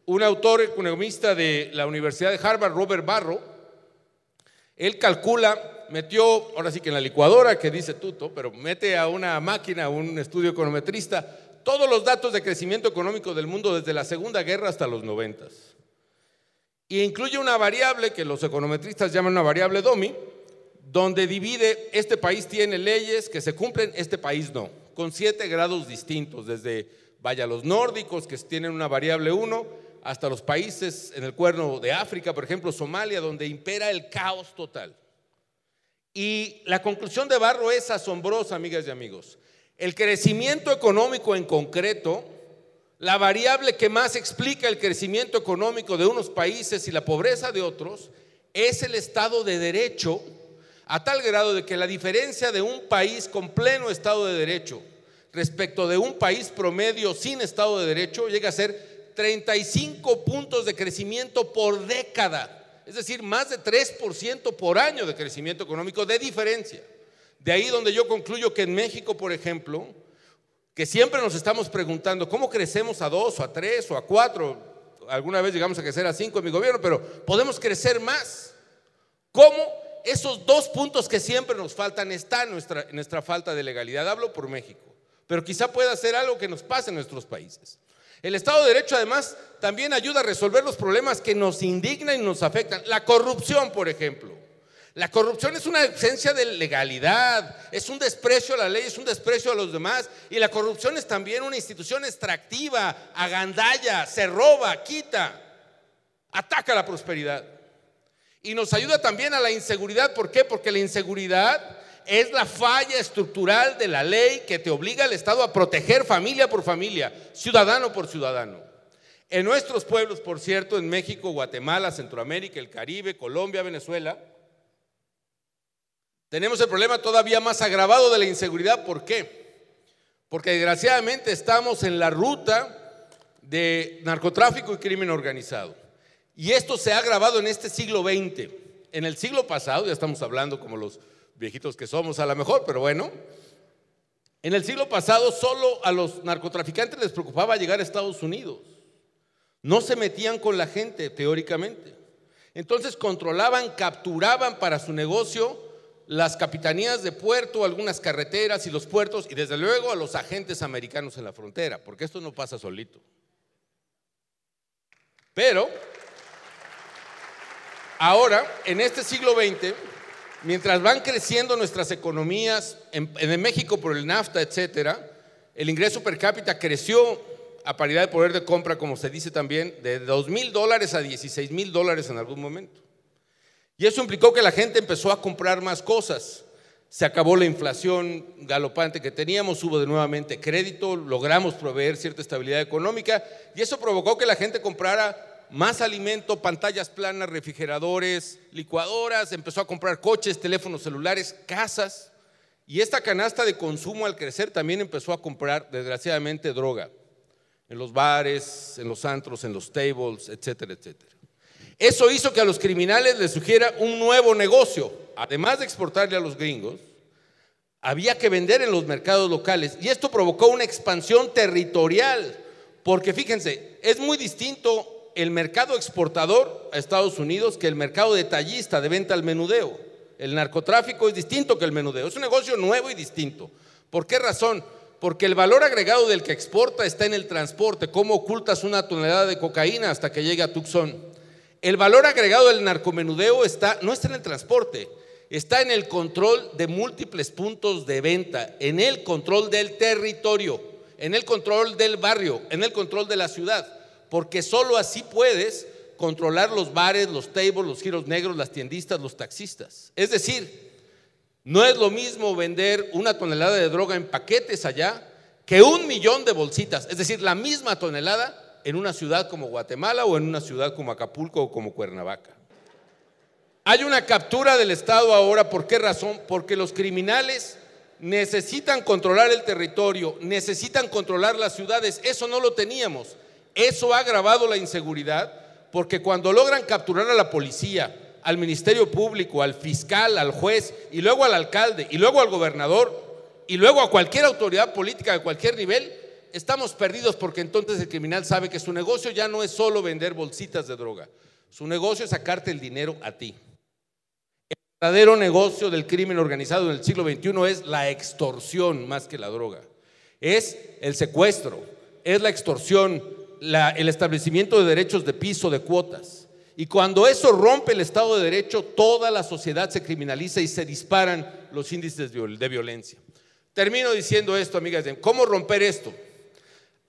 Un autor economista de la Universidad de Harvard, Robert Barro, él calcula, metió, ahora sí que en la licuadora, que dice Tuto, pero mete a una máquina, a un estudio econometrista, todos los datos de crecimiento económico del mundo desde la Segunda Guerra hasta los noventas. Y incluye una variable que los econometristas llaman una variable DOMI, donde divide, este país tiene leyes que se cumplen, este país no, con siete grados distintos, desde, vaya, los nórdicos que tienen una variable 1, hasta los países en el cuerno de África, por ejemplo, Somalia, donde impera el caos total. Y la conclusión de Barro es asombrosa, amigas y amigos. El crecimiento económico en concreto la variable que más explica el crecimiento económico de unos países y la pobreza de otros es el Estado de Derecho, a tal grado de que la diferencia de un país con pleno Estado de Derecho respecto de un país promedio sin Estado de Derecho llega a ser 35 puntos de crecimiento por década, es decir, más de 3% por año de crecimiento económico de diferencia. De ahí donde yo concluyo que en México, por ejemplo, que siempre nos estamos preguntando cómo crecemos a dos o a tres o a cuatro. Alguna vez llegamos a crecer a cinco en mi gobierno, pero podemos crecer más. ¿Cómo? Esos dos puntos que siempre nos faltan están en nuestra, nuestra falta de legalidad. Hablo por México, pero quizá pueda ser algo que nos pase en nuestros países. El Estado de Derecho además también ayuda a resolver los problemas que nos indignan y nos afectan. La corrupción, por ejemplo. La corrupción es una esencia de legalidad, es un desprecio a la ley, es un desprecio a los demás. Y la corrupción es también una institución extractiva, agandalla, se roba, quita, ataca la prosperidad. Y nos ayuda también a la inseguridad. ¿Por qué? Porque la inseguridad es la falla estructural de la ley que te obliga al Estado a proteger familia por familia, ciudadano por ciudadano. En nuestros pueblos, por cierto, en México, Guatemala, Centroamérica, el Caribe, Colombia, Venezuela, tenemos el problema todavía más agravado de la inseguridad. ¿Por qué? Porque desgraciadamente estamos en la ruta de narcotráfico y crimen organizado. Y esto se ha agravado en este siglo XX. En el siglo pasado, ya estamos hablando como los viejitos que somos a lo mejor, pero bueno, en el siglo pasado solo a los narcotraficantes les preocupaba llegar a Estados Unidos. No se metían con la gente, teóricamente. Entonces controlaban, capturaban para su negocio las capitanías de puerto, algunas carreteras y los puertos, y desde luego a los agentes americanos en la frontera, porque esto no pasa solito. Pero ahora, en este siglo XX, mientras van creciendo nuestras economías, en, México por el NAFTA, etcétera, el ingreso per cápita creció a paridad de poder de compra, como se dice también, de 2 mil dólares a 16 mil dólares en algún momento. Y eso implicó que la gente empezó a comprar más cosas. Se acabó la inflación galopante que teníamos, hubo de nuevamente crédito, logramos proveer cierta estabilidad económica y eso provocó que la gente comprara más alimento, pantallas planas, refrigeradores, licuadoras, empezó a comprar coches, teléfonos celulares, casas. Y esta canasta de consumo al crecer también empezó a comprar, desgraciadamente, droga en los bares, en los antros, en los tables, etcétera, etcétera. Eso hizo que a los criminales les sugiera un nuevo negocio. Además de exportarle a los gringos, había que vender en los mercados locales. Y esto provocó una expansión territorial. Porque fíjense, es muy distinto el mercado exportador a Estados Unidos que el mercado detallista de venta al menudeo. El narcotráfico es distinto que el menudeo. Es un negocio nuevo y distinto. ¿Por qué razón? Porque el valor agregado del que exporta está en el transporte. ¿Cómo ocultas una tonelada de cocaína hasta que llegue a Tucson? El valor agregado del narcomenudeo está, no está en el transporte, está en el control de múltiples puntos de venta, en el control del territorio, en el control del barrio, en el control de la ciudad, porque solo así puedes controlar los bares, los tables, los giros negros, las tiendistas, los taxistas. Es decir, no es lo mismo vender una tonelada de droga en paquetes allá que un millón de bolsitas, es decir, la misma tonelada en una ciudad como Guatemala o en una ciudad como Acapulco o como Cuernavaca. Hay una captura del Estado ahora, ¿por qué razón? Porque los criminales necesitan controlar el territorio, necesitan controlar las ciudades. Eso no lo teníamos. Eso ha agravado la inseguridad porque cuando logran capturar a la policía, al Ministerio Público, al fiscal, al juez y luego al alcalde y luego al gobernador y luego a cualquier autoridad política de cualquier nivel, estamos perdidos porque entonces el criminal sabe que su negocio ya no es solo vender bolsitas de droga. Su negocio es sacarte el dinero a ti. El verdadero negocio del crimen organizado en el siglo XXI es la extorsión más que la droga. Es el secuestro, es la extorsión, el establecimiento de derechos de piso, de cuotas. Y cuando eso rompe el Estado de Derecho, toda la sociedad se criminaliza y se disparan los índices de violencia. Termino diciendo esto, amigas, ¿cómo romper esto?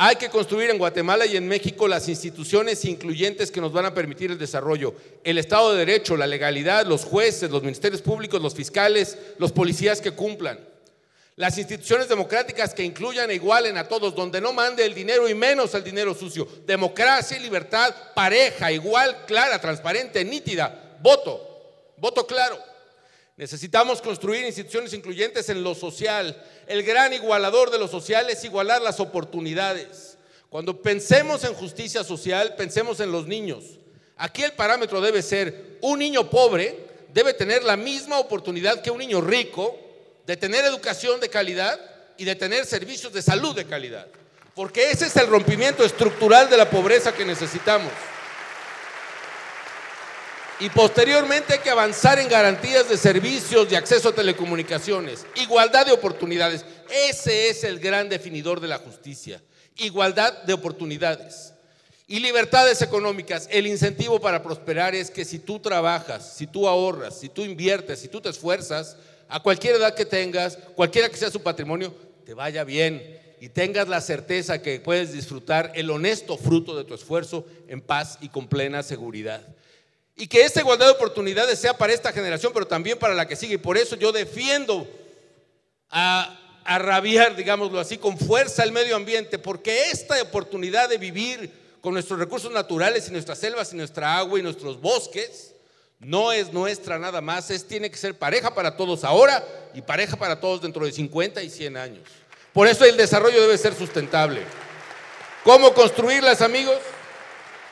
Hay que construir en Guatemala y en México las instituciones incluyentes que nos van a permitir el desarrollo. El Estado de Derecho, la legalidad, los jueces, los ministerios públicos, los fiscales, los policías que cumplan. Las instituciones democráticas que incluyan e igualen a todos, donde no mande el dinero y menos el dinero sucio. Democracia y libertad, pareja, igual, clara, transparente, nítida. Voto, voto claro. Necesitamos construir instituciones incluyentes en lo social. El gran igualador de lo social es igualar las oportunidades. Cuando pensemos en justicia social, pensemos en los niños. Aquí el parámetro debe ser, un niño pobre debe tener la misma oportunidad que un niño rico de tener educación de calidad y de tener servicios de salud de calidad. Porque ese es el rompimiento estructural de la pobreza que necesitamos. Y posteriormente hay que avanzar en garantías de servicios, de acceso a telecomunicaciones, igualdad de oportunidades. Ese es el gran definidor de la justicia. Igualdad de oportunidades. Y libertades económicas. El incentivo para prosperar es que si tú trabajas, si tú ahorras, si tú inviertes, si tú te esfuerzas, a cualquier edad que tengas, cualquiera que sea su patrimonio, te vaya bien y tengas la certeza que puedes disfrutar el honesto fruto de tu esfuerzo en paz y con plena seguridad. Y que esta igualdad de oportunidades sea para esta generación, pero también para la que sigue. Y por eso yo defiendo a, a rabiar, digámoslo así, con fuerza el medio ambiente, porque esta oportunidad de vivir con nuestros recursos naturales y nuestras selvas y nuestra agua y nuestros bosques, no es nuestra nada más, es, tiene que ser pareja para todos ahora y pareja para todos dentro de 50 y 100 años. Por eso el desarrollo debe ser sustentable. ¿Cómo construirlas, amigos?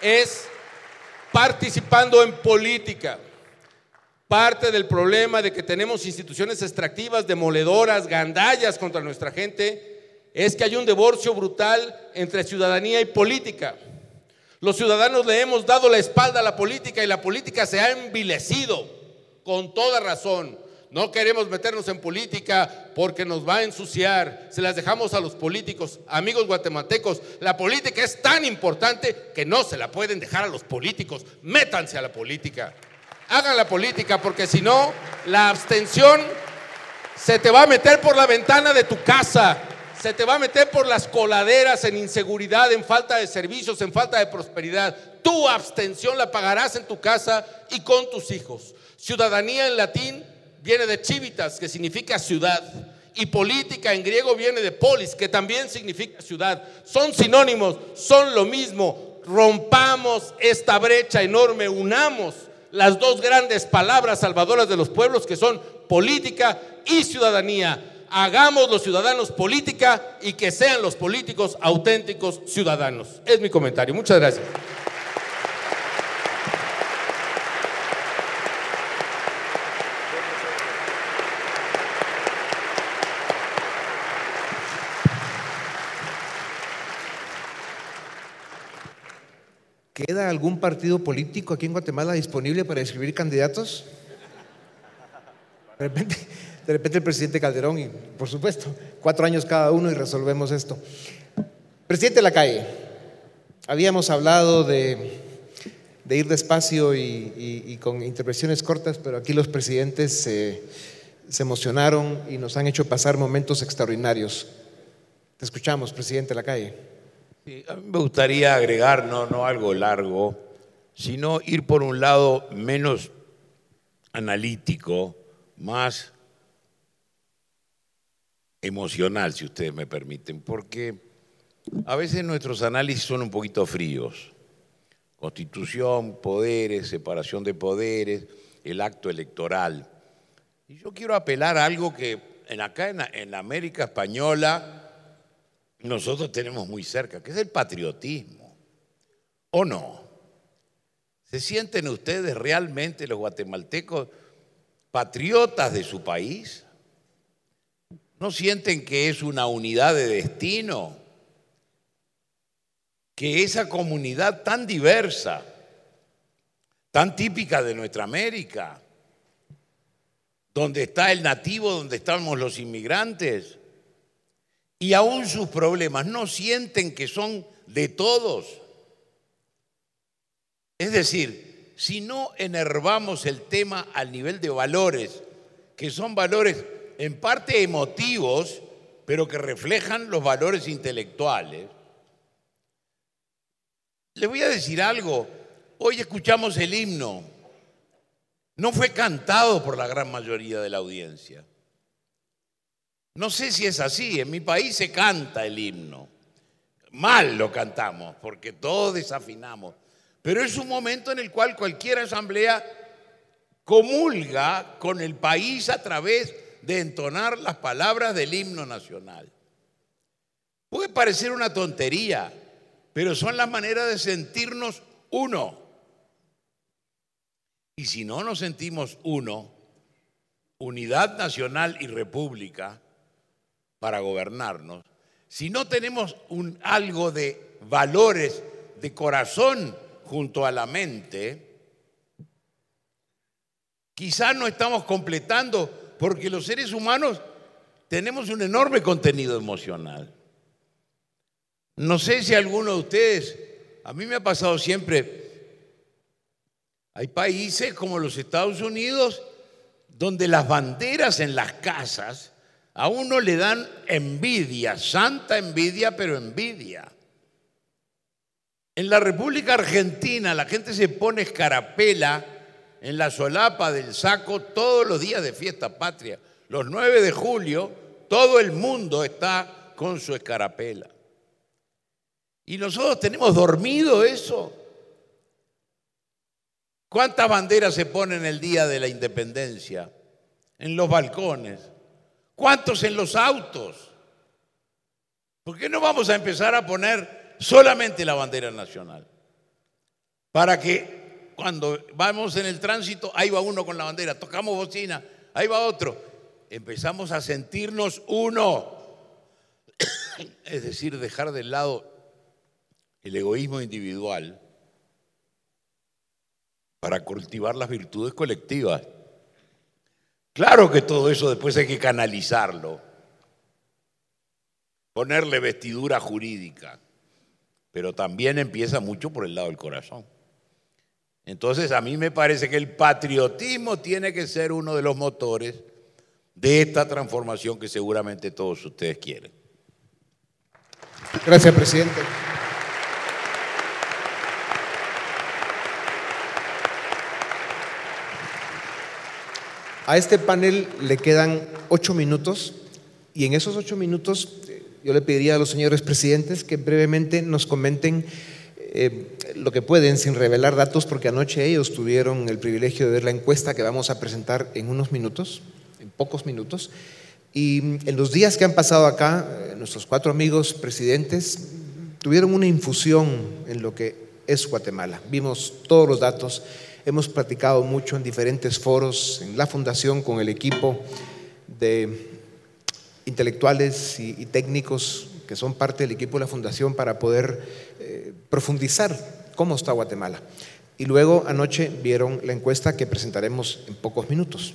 Es participando en política. Parte del problema de que tenemos instituciones extractivas, demoledoras, gandallas contra nuestra gente, es que hay un divorcio brutal entre ciudadanía y política. Los ciudadanos le hemos dado la espalda a la política y la política se ha envilecido con toda razón. No queremos meternos en política porque nos va a ensuciar. Se las dejamos a los políticos. Amigos guatemaltecos, la política es tan importante que no se la pueden dejar a los políticos. Métanse a la política. Hagan la política porque si no, la abstención se te va a meter por la ventana de tu casa. Se te va a meter por las coladeras en inseguridad, en falta de servicios, en falta de prosperidad. Tu abstención la pagarás en tu casa y con tus hijos. Ciudadanía en latín viene de civitas, que significa ciudad. Y política en griego viene de polis, que también significa ciudad. Son sinónimos, son lo mismo. Rompamos esta brecha enorme, unamos las dos grandes palabras salvadoras de los pueblos que son política y ciudadanía. Hagamos los ciudadanos política y que sean los políticos auténticos ciudadanos. Es mi comentario. Muchas gracias. ¿Queda algún partido político aquí en Guatemala disponible para escribir candidatos? De repente, de repente el presidente Calderón, y por supuesto, cuatro años cada uno y resolvemos esto. Presidente Lacalle, habíamos hablado de, ir despacio y, con intervenciones cortas, pero aquí los presidentes se, emocionaron y nos han hecho pasar momentos extraordinarios. Te escuchamos, presidente Lacalle a mí me gustaría agregar, no algo largo, sino ir por un lado menos analítico, más emocional, si ustedes me permiten, porque a veces nuestros análisis son un poquito fríos. Constitución, poderes, separación de poderes, el acto electoral. Y yo quiero apelar a algo que en acá en, en América Española nosotros tenemos muy cerca, que es el patriotismo. ¿O no? ¿Se sienten ustedes realmente los guatemaltecos patriotas de su país? ¿No sienten que es una unidad de destino? Que esa comunidad tan diversa, tan típica de nuestra América, donde está el nativo, donde estamos los inmigrantes, y aún sus problemas, no sienten que son de todos. Es decir, si no enervamos el tema al nivel de valores, que son valores en parte emotivos, pero que reflejan los valores intelectuales. Les voy a decir algo, hoy escuchamos el himno, no fue cantado por la gran mayoría de la audiencia. No sé si es así, en mi país se canta el himno, mal lo cantamos, porque todos desafinamos, pero es un momento en el cual cualquier asamblea comulga con el país a través entonar las palabras del himno nacional. Puede parecer una tontería, pero son las maneras de sentirnos uno. Y si no nos sentimos uno, unidad nacional y república para gobernarnos, si no tenemos algo de valores de corazón junto a la mente, quizás no estamos completando porque los seres humanos tenemos un enorme contenido emocional. No sé si alguno de ustedes, a mí me ha pasado siempre, hay países como los Estados Unidos donde las banderas en las casas a uno le dan envidia, santa envidia, pero envidia. En la República Argentina la gente se pone escarapela en la solapa del saco todos los días de fiesta patria. Los 9 de julio, todo el mundo está con su escarapela. Y nosotros tenemos dormido eso. ¿Cuántas banderas se ponen el día de la independencia? En los balcones. ¿Cuántos en los autos? ¿Por qué no vamos a empezar a poner solamente la bandera nacional? Para que cuando vamos en el tránsito, ahí va uno con la bandera, tocamos bocina, ahí va otro. Empezamos a sentirnos uno. <coughs> Es decir, dejar de lado el egoísmo individual para cultivar las virtudes colectivas. Claro que todo eso después hay que canalizarlo, ponerle vestidura jurídica, pero también empieza mucho por el lado del corazón. Entonces a mí me parece que el patriotismo tiene que ser uno de los motores de esta transformación que seguramente todos ustedes quieren. Gracias, presidente. A este panel le quedan ocho minutos y en esos ocho minutos eh, yo le pediría a los señores presidentes que brevemente nos comenten eh, lo que pueden sin revelar datos, porque anoche ellos tuvieron el privilegio de ver la encuesta que vamos a presentar en unos minutos, en pocos minutos. Y en los días que han pasado acá, eh, nuestros cuatro amigos presidentes tuvieron una infusión en lo que es Guatemala. Vimos todos los datos, hemos platicado mucho en diferentes foros, en la fundación con el equipo de intelectuales y, y técnicos que son parte del equipo de la fundación para poder profundizar cómo está Guatemala. Y luego anoche vieron la encuesta que presentaremos en pocos minutos.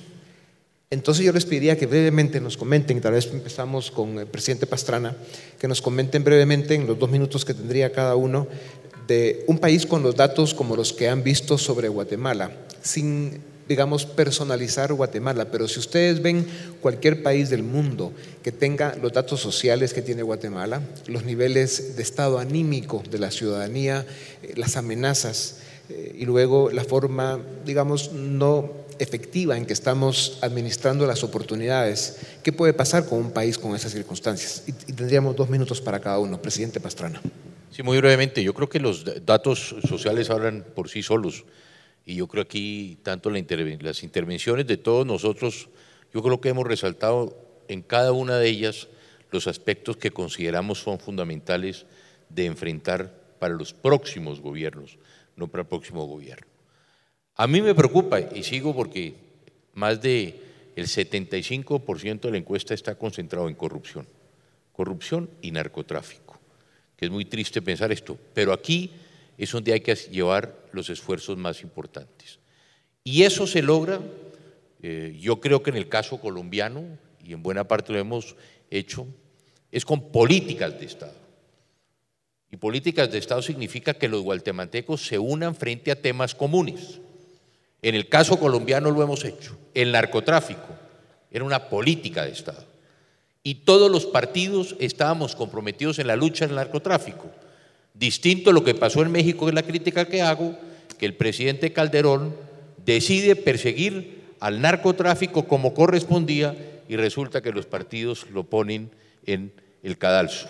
Entonces yo les pediría que brevemente nos comenten, tal vez empezamos con el presidente Pastrana, que nos comenten brevemente en los dos minutos que tendría cada uno de un país con los datos como los que han visto sobre Guatemala, sin digamos, personalizar Guatemala, pero si ustedes ven cualquier país del mundo que tenga los datos sociales que tiene Guatemala, los niveles de estado anímico de la ciudadanía, eh, las amenazas eh, y luego la forma, digamos, no efectiva en que estamos administrando las oportunidades, ¿qué puede pasar con un país con esas circunstancias? Y, tendríamos dos minutos para cada uno. Presidente Pastrana. Sí, muy brevemente. Yo creo que los datos sociales hablan por sí solos. Y yo creo aquí, tanto la las intervenciones de todos nosotros, yo creo que hemos resaltado en cada una de ellas los aspectos que consideramos son fundamentales de enfrentar para los próximos gobiernos, no para el próximo gobierno. A mí me preocupa, y sigo porque más de el 75% de la encuesta está concentrado en corrupción, corrupción y narcotráfico, que es muy triste pensar esto, pero aquí es donde hay que llevar los esfuerzos más importantes. Y eso se logra, eh, yo creo que en el caso colombiano, y en buena parte lo hemos hecho, es con políticas de Estado. Y políticas de Estado significa que los guatemaltecos se unan frente a temas comunes. En el caso colombiano lo hemos hecho. El narcotráfico era una política de Estado. Y todos los partidos estábamos comprometidos en la lucha del narcotráfico. Distinto a lo que pasó en México, es la crítica que hago, que el presidente Calderón decide perseguir al narcotráfico como correspondía y resulta que los partidos lo ponen en el cadalso.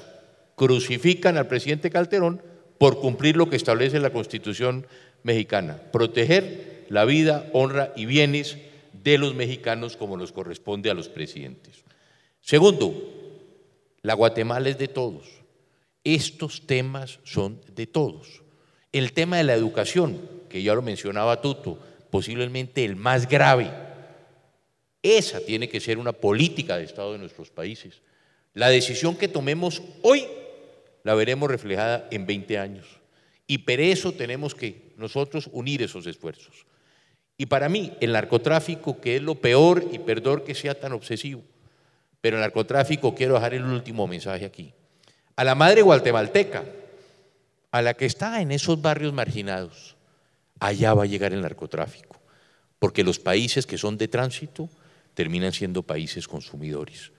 Crucifican al presidente Calderón por cumplir lo que establece la Constitución mexicana, proteger la vida, honra y bienes de los mexicanos como nos corresponde a los presidentes. Segundo, la Guatemala es de todos. Estos temas son de todos. El tema de la educación, que ya lo mencionaba Tuto, posiblemente el más grave. Esa tiene que ser una política de Estado de nuestros países. La decisión que tomemos hoy la veremos reflejada en 20 años. Y por eso tenemos que nosotros unir esos esfuerzos. Y para mí, el narcotráfico, que es lo peor, y perdón que sea tan obsesivo, pero el narcotráfico, quiero dejar el último mensaje aquí. A la madre guatemalteca, a la que está en esos barrios marginados, allá va a llegar el narcotráfico, porque los países que son de tránsito terminan siendo países consumidores,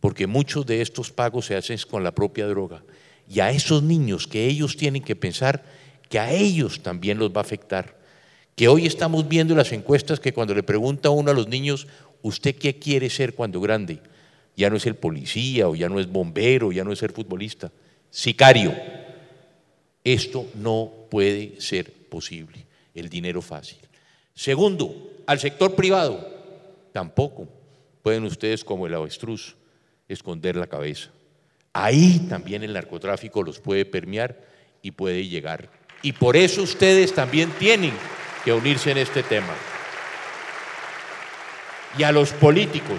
porque muchos de estos pagos se hacen con la propia droga, y a esos niños que ellos tienen que pensar que a ellos también los va a afectar, que hoy estamos viendo en las encuestas que cuando le pregunta uno a los niños, ¿usted qué quiere ser cuando grande? Ya no es el policía, o ya no es bombero, ya no es ser futbolista, sicario. Esto no puede ser posible, el dinero fácil. Segundo, al sector privado, tampoco pueden ustedes como el avestruz esconder la cabeza. Ahí también el narcotráfico los puede permear y puede llegar. Y por eso ustedes también tienen que unirse en este tema. Y a los políticos,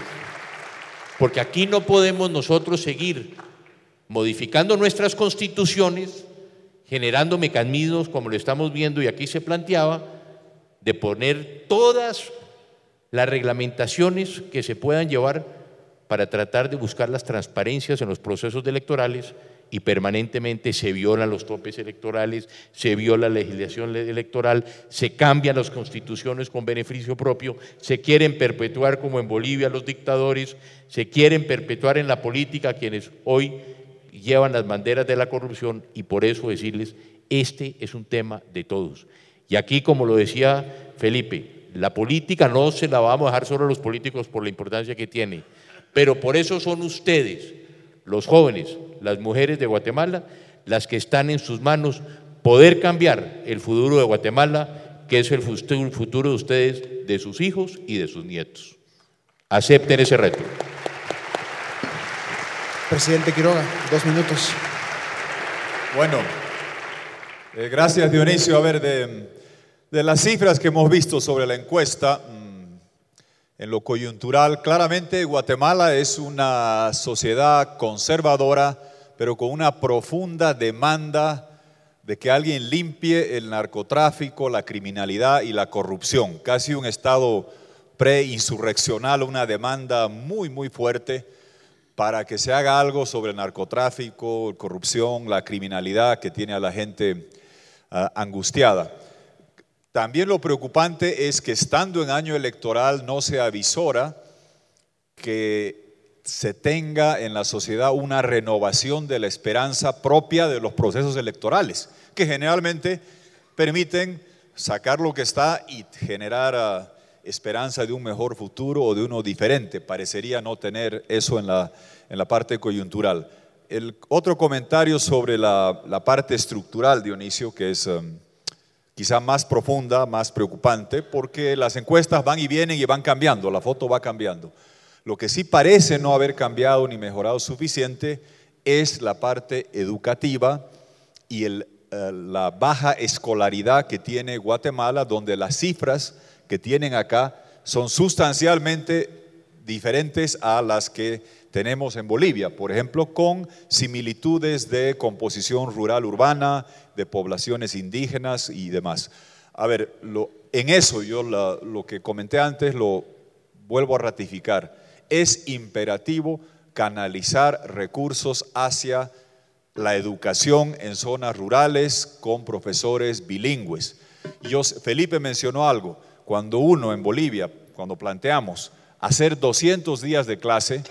porque aquí no podemos nosotros seguir modificando nuestras constituciones, generando mecanismos como lo estamos viendo y aquí se planteaba, de poner todas las reglamentaciones que se puedan llevar para tratar de buscar las transparencias en los procesos electorales y permanentemente se violan los topes electorales, se viola la legislación electoral, se cambian las constituciones con beneficio propio, se quieren perpetuar como en Bolivia los dictadores, se quieren perpetuar en la política quienes hoy llevan las banderas de la corrupción y por eso decirles, este es un tema de todos. Y aquí, como lo decía Felipe, la política no se la vamos a dejar solo a los políticos por la importancia que tiene, pero por eso son ustedes, los jóvenes, las mujeres de Guatemala, las que están en sus manos poder cambiar el futuro de Guatemala, que es el futuro de ustedes, de sus hijos y de sus nietos. Acepten ese reto. Presidente Quiroga, dos minutos. Bueno, eh, gracias Dionisio. A ver, de, de, las cifras que hemos visto sobre la encuesta, mmm, en lo coyuntural, claramente Guatemala es una sociedad conservadora, pero con una profunda demanda de que alguien limpie el narcotráfico, la criminalidad y la corrupción. Casi un estado preinsurreccional, una demanda muy, muy fuerte para que se haga algo sobre el narcotráfico, corrupción, la criminalidad que tiene a la gente uh, angustiada. También lo preocupante es que estando en año electoral no se avisora que se tenga en la sociedad una renovación de la esperanza propia de los procesos electorales, que generalmente permiten sacar lo que está y generar uh, esperanza de un mejor futuro o de uno diferente. Parecería no tener eso en la, en la parte coyuntural. El otro comentario sobre la, la parte estructural, Dionisio, que es um, quizá más profunda, más preocupante, porque las encuestas van y vienen y van cambiando, la foto va cambiando. Lo que sí parece no haber cambiado ni mejorado suficiente es la parte educativa y eh, la baja escolaridad que tiene Guatemala, donde las cifras que tienen acá son sustancialmente diferentes a las que tenemos en Bolivia, por ejemplo, con similitudes de composición rural urbana, de poblaciones indígenas y demás. A ver, en eso yo lo que comenté antes lo vuelvo a ratificar. Es imperativo canalizar recursos hacia la educación en zonas rurales con profesores bilingües. Yo, Felipe mencionó algo, cuando uno en Bolivia, cuando planteamos hacer 200 días de clase,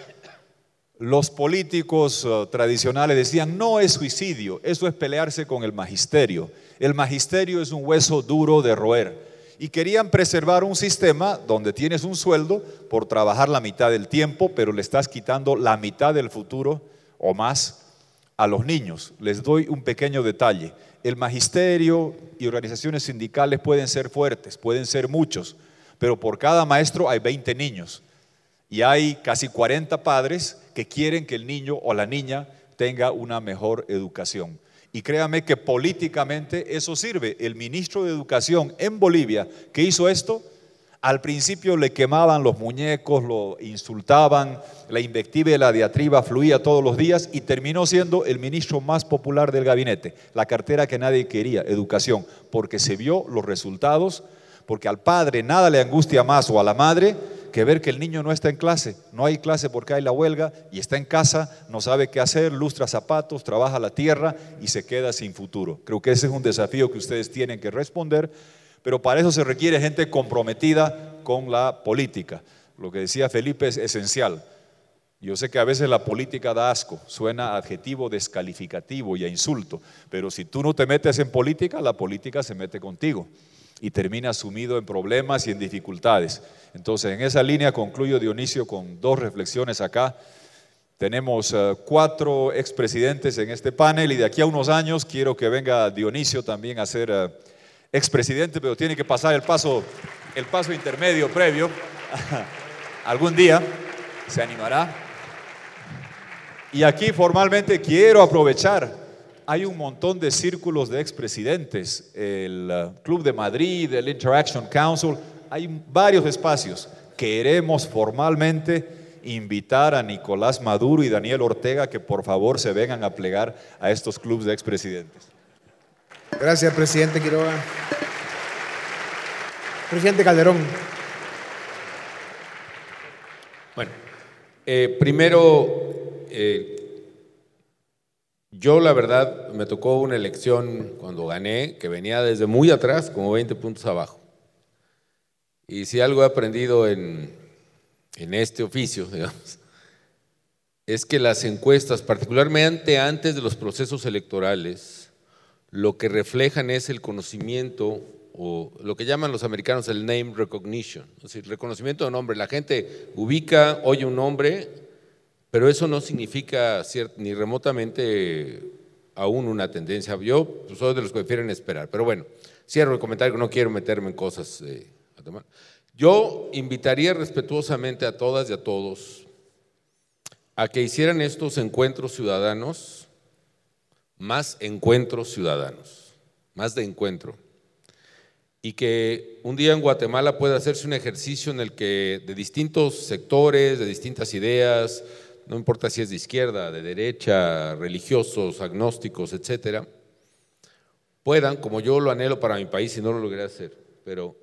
los políticos eh, tradicionales decían, no es suicidio, eso es pelearse con el magisterio. El magisterio es un hueso duro de roer. Y querían preservar un sistema donde tienes un sueldo por trabajar la mitad del tiempo, pero le estás quitando la mitad del futuro o más a los niños. Les doy un pequeño detalle. El magisterio y organizaciones sindicales pueden ser fuertes, pueden ser muchos, pero por cada maestro hay 20 niños y hay casi 40 padres que quieren que el niño o la niña tenga una mejor educación. Y créame que políticamente eso sirve. El ministro de Educación en Bolivia que hizo esto, al principio le quemaban los muñecos, lo insultaban, la invectiva y la diatriba fluía todos los días y terminó siendo el ministro más popular del gabinete, la cartera que nadie quería, educación, porque se vio los resultados, porque al padre nada le angustia más o a la madre que ver que el niño no está en clase, no hay clase porque hay la huelga y está en casa, no sabe qué hacer, lustra zapatos, trabaja la tierra y se queda sin futuro. Creo que ese es un desafío que ustedes tienen que responder, pero para eso se requiere gente comprometida con la política. Lo que decía Felipe es esencial. Yo sé que a veces la política da asco, suena adjetivo descalificativo y a insulto, pero si tú no te metes en política, la política se mete contigo y termina sumido en problemas y en dificultades. Entonces, en esa línea concluyo, Dionisio, con dos reflexiones acá. Tenemos eh, cuatro expresidentes en este panel y de aquí a unos años quiero que venga Dionisio también a ser uh, expresidente, pero tiene que pasar el paso, el paso intermedio previo. <laughs> Algún día se animará. Y aquí formalmente quiero aprovechar hay un montón de círculos de expresidentes, el uh, Club de Madrid, el Interaction Council, hay varios espacios. Queremos formalmente invitar a Nicolás Maduro y Daniel Ortega que por favor se vengan a plegar a estos clubes de expresidentes. Gracias, presidente Quiroga. Presidente Calderón. Bueno, eh, primero, eh, yo la verdad me tocó una elección cuando gané que venía desde muy atrás, como 20 puntos abajo. Y si algo he aprendido en, en este oficio, <laughs> digamos, es que las encuestas, particularmente antes de los procesos electorales, lo que reflejan es el conocimiento o lo que llaman los americanos el name recognition, es decir, reconocimiento de nombre. La gente ubica, oye un nombre pero eso no significa ni remotamente aún una tendencia. Yo pues, soy de los que prefieren esperar. Pero bueno, cierro el comentario, no quiero meterme en cosas. Eh, Yo invitaría respetuosamente a todas y a todos a que hicieran estos encuentros ciudadanos más encuentros ciudadanos, más de encuentro. Y que un día en Guatemala pueda hacerse un ejercicio en el que de distintos sectores, de distintas ideas, no importa si es de izquierda, de derecha, religiosos, agnósticos, etcétera, puedan, como yo lo anhelo para mi país y no lo logré hacer, pero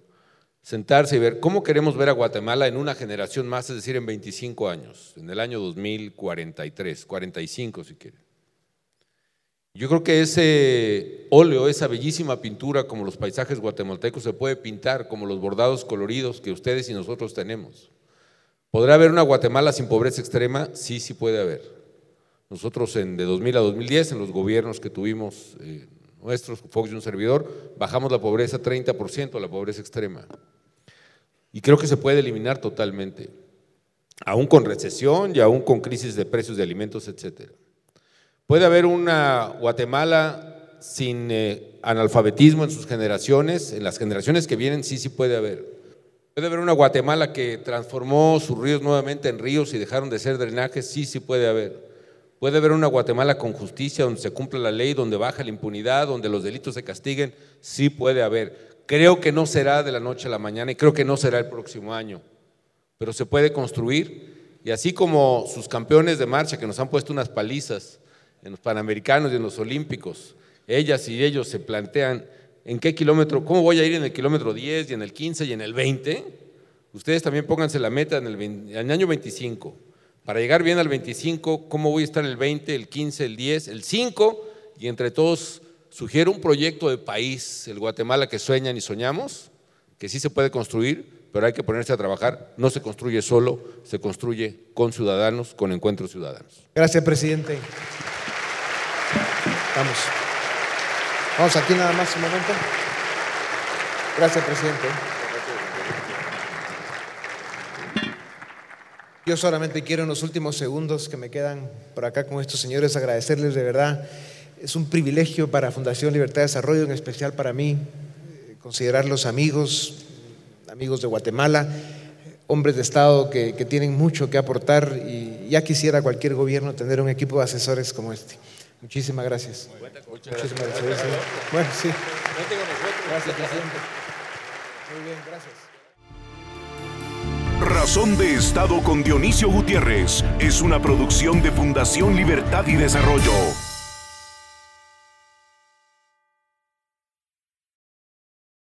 sentarse y ver cómo queremos ver a Guatemala en una generación más, es decir, en 25 años, en el año 2043, 45 si quieren. Yo creo que ese óleo, esa bellísima pintura como los paisajes guatemaltecos se puede pintar como los bordados coloridos que ustedes y nosotros tenemos. ¿Podrá haber una Guatemala sin pobreza extrema? Sí, sí puede haber. Nosotros en, de 2000 a 2010, en los gobiernos que tuvimos eh, nuestros, Fox y un servidor, bajamos la pobreza 30%, la pobreza extrema. Y creo que se puede eliminar totalmente, aún con recesión y aún con crisis de precios de alimentos, etc. Puede haber una Guatemala sin eh, analfabetismo en sus generaciones, en las generaciones que vienen sí, sí puede haber. Puede haber una Guatemala que transformó sus ríos nuevamente en ríos y dejaron de ser drenajes, sí, sí puede haber. Puede haber una Guatemala con justicia, donde se cumpla la ley, donde baja la impunidad, donde los delitos se castiguen, sí puede haber. Creo que no será de la noche a la mañana y creo que no será el próximo año, pero se puede construir. Y así como sus campeones de marcha que nos han puesto unas palizas en los Panamericanos y en los Olímpicos, ellas y ellos se plantean en qué kilómetro, cómo voy a ir en el kilómetro 10 y en el 15 y en el 20. Ustedes también pónganse la meta en el, año 25 para llegar bien al 25, ¿cómo voy a estar el 20, el 15, el 10, el 5? Y entre todos sugiero un proyecto de país, el Guatemala que sueñan y soñamos, que sí se puede construir, pero hay que ponerse a trabajar. No se construye solo, se construye con ciudadanos, con encuentros ciudadanos. Gracias, presidente. Vamos. Vamos aquí nada más un momento. Gracias, presidente. Yo solamente quiero en los últimos segundos que me quedan por acá con estos señores agradecerles de verdad. Es un privilegio para Fundación Libertad de Desarrollo, en especial para mí, eh, considerarlos amigos, amigos de Guatemala, hombres de Estado que, que tienen mucho que aportar y ya quisiera cualquier gobierno tener un equipo de asesores como este. Muchísimas gracias. Muchísimas gracias. Bueno, sí. Gracias, presidente. Muy bien, gracias. Razón de Estado con Dionisio Gutiérrez es una producción de Fundación Libertad y Desarrollo.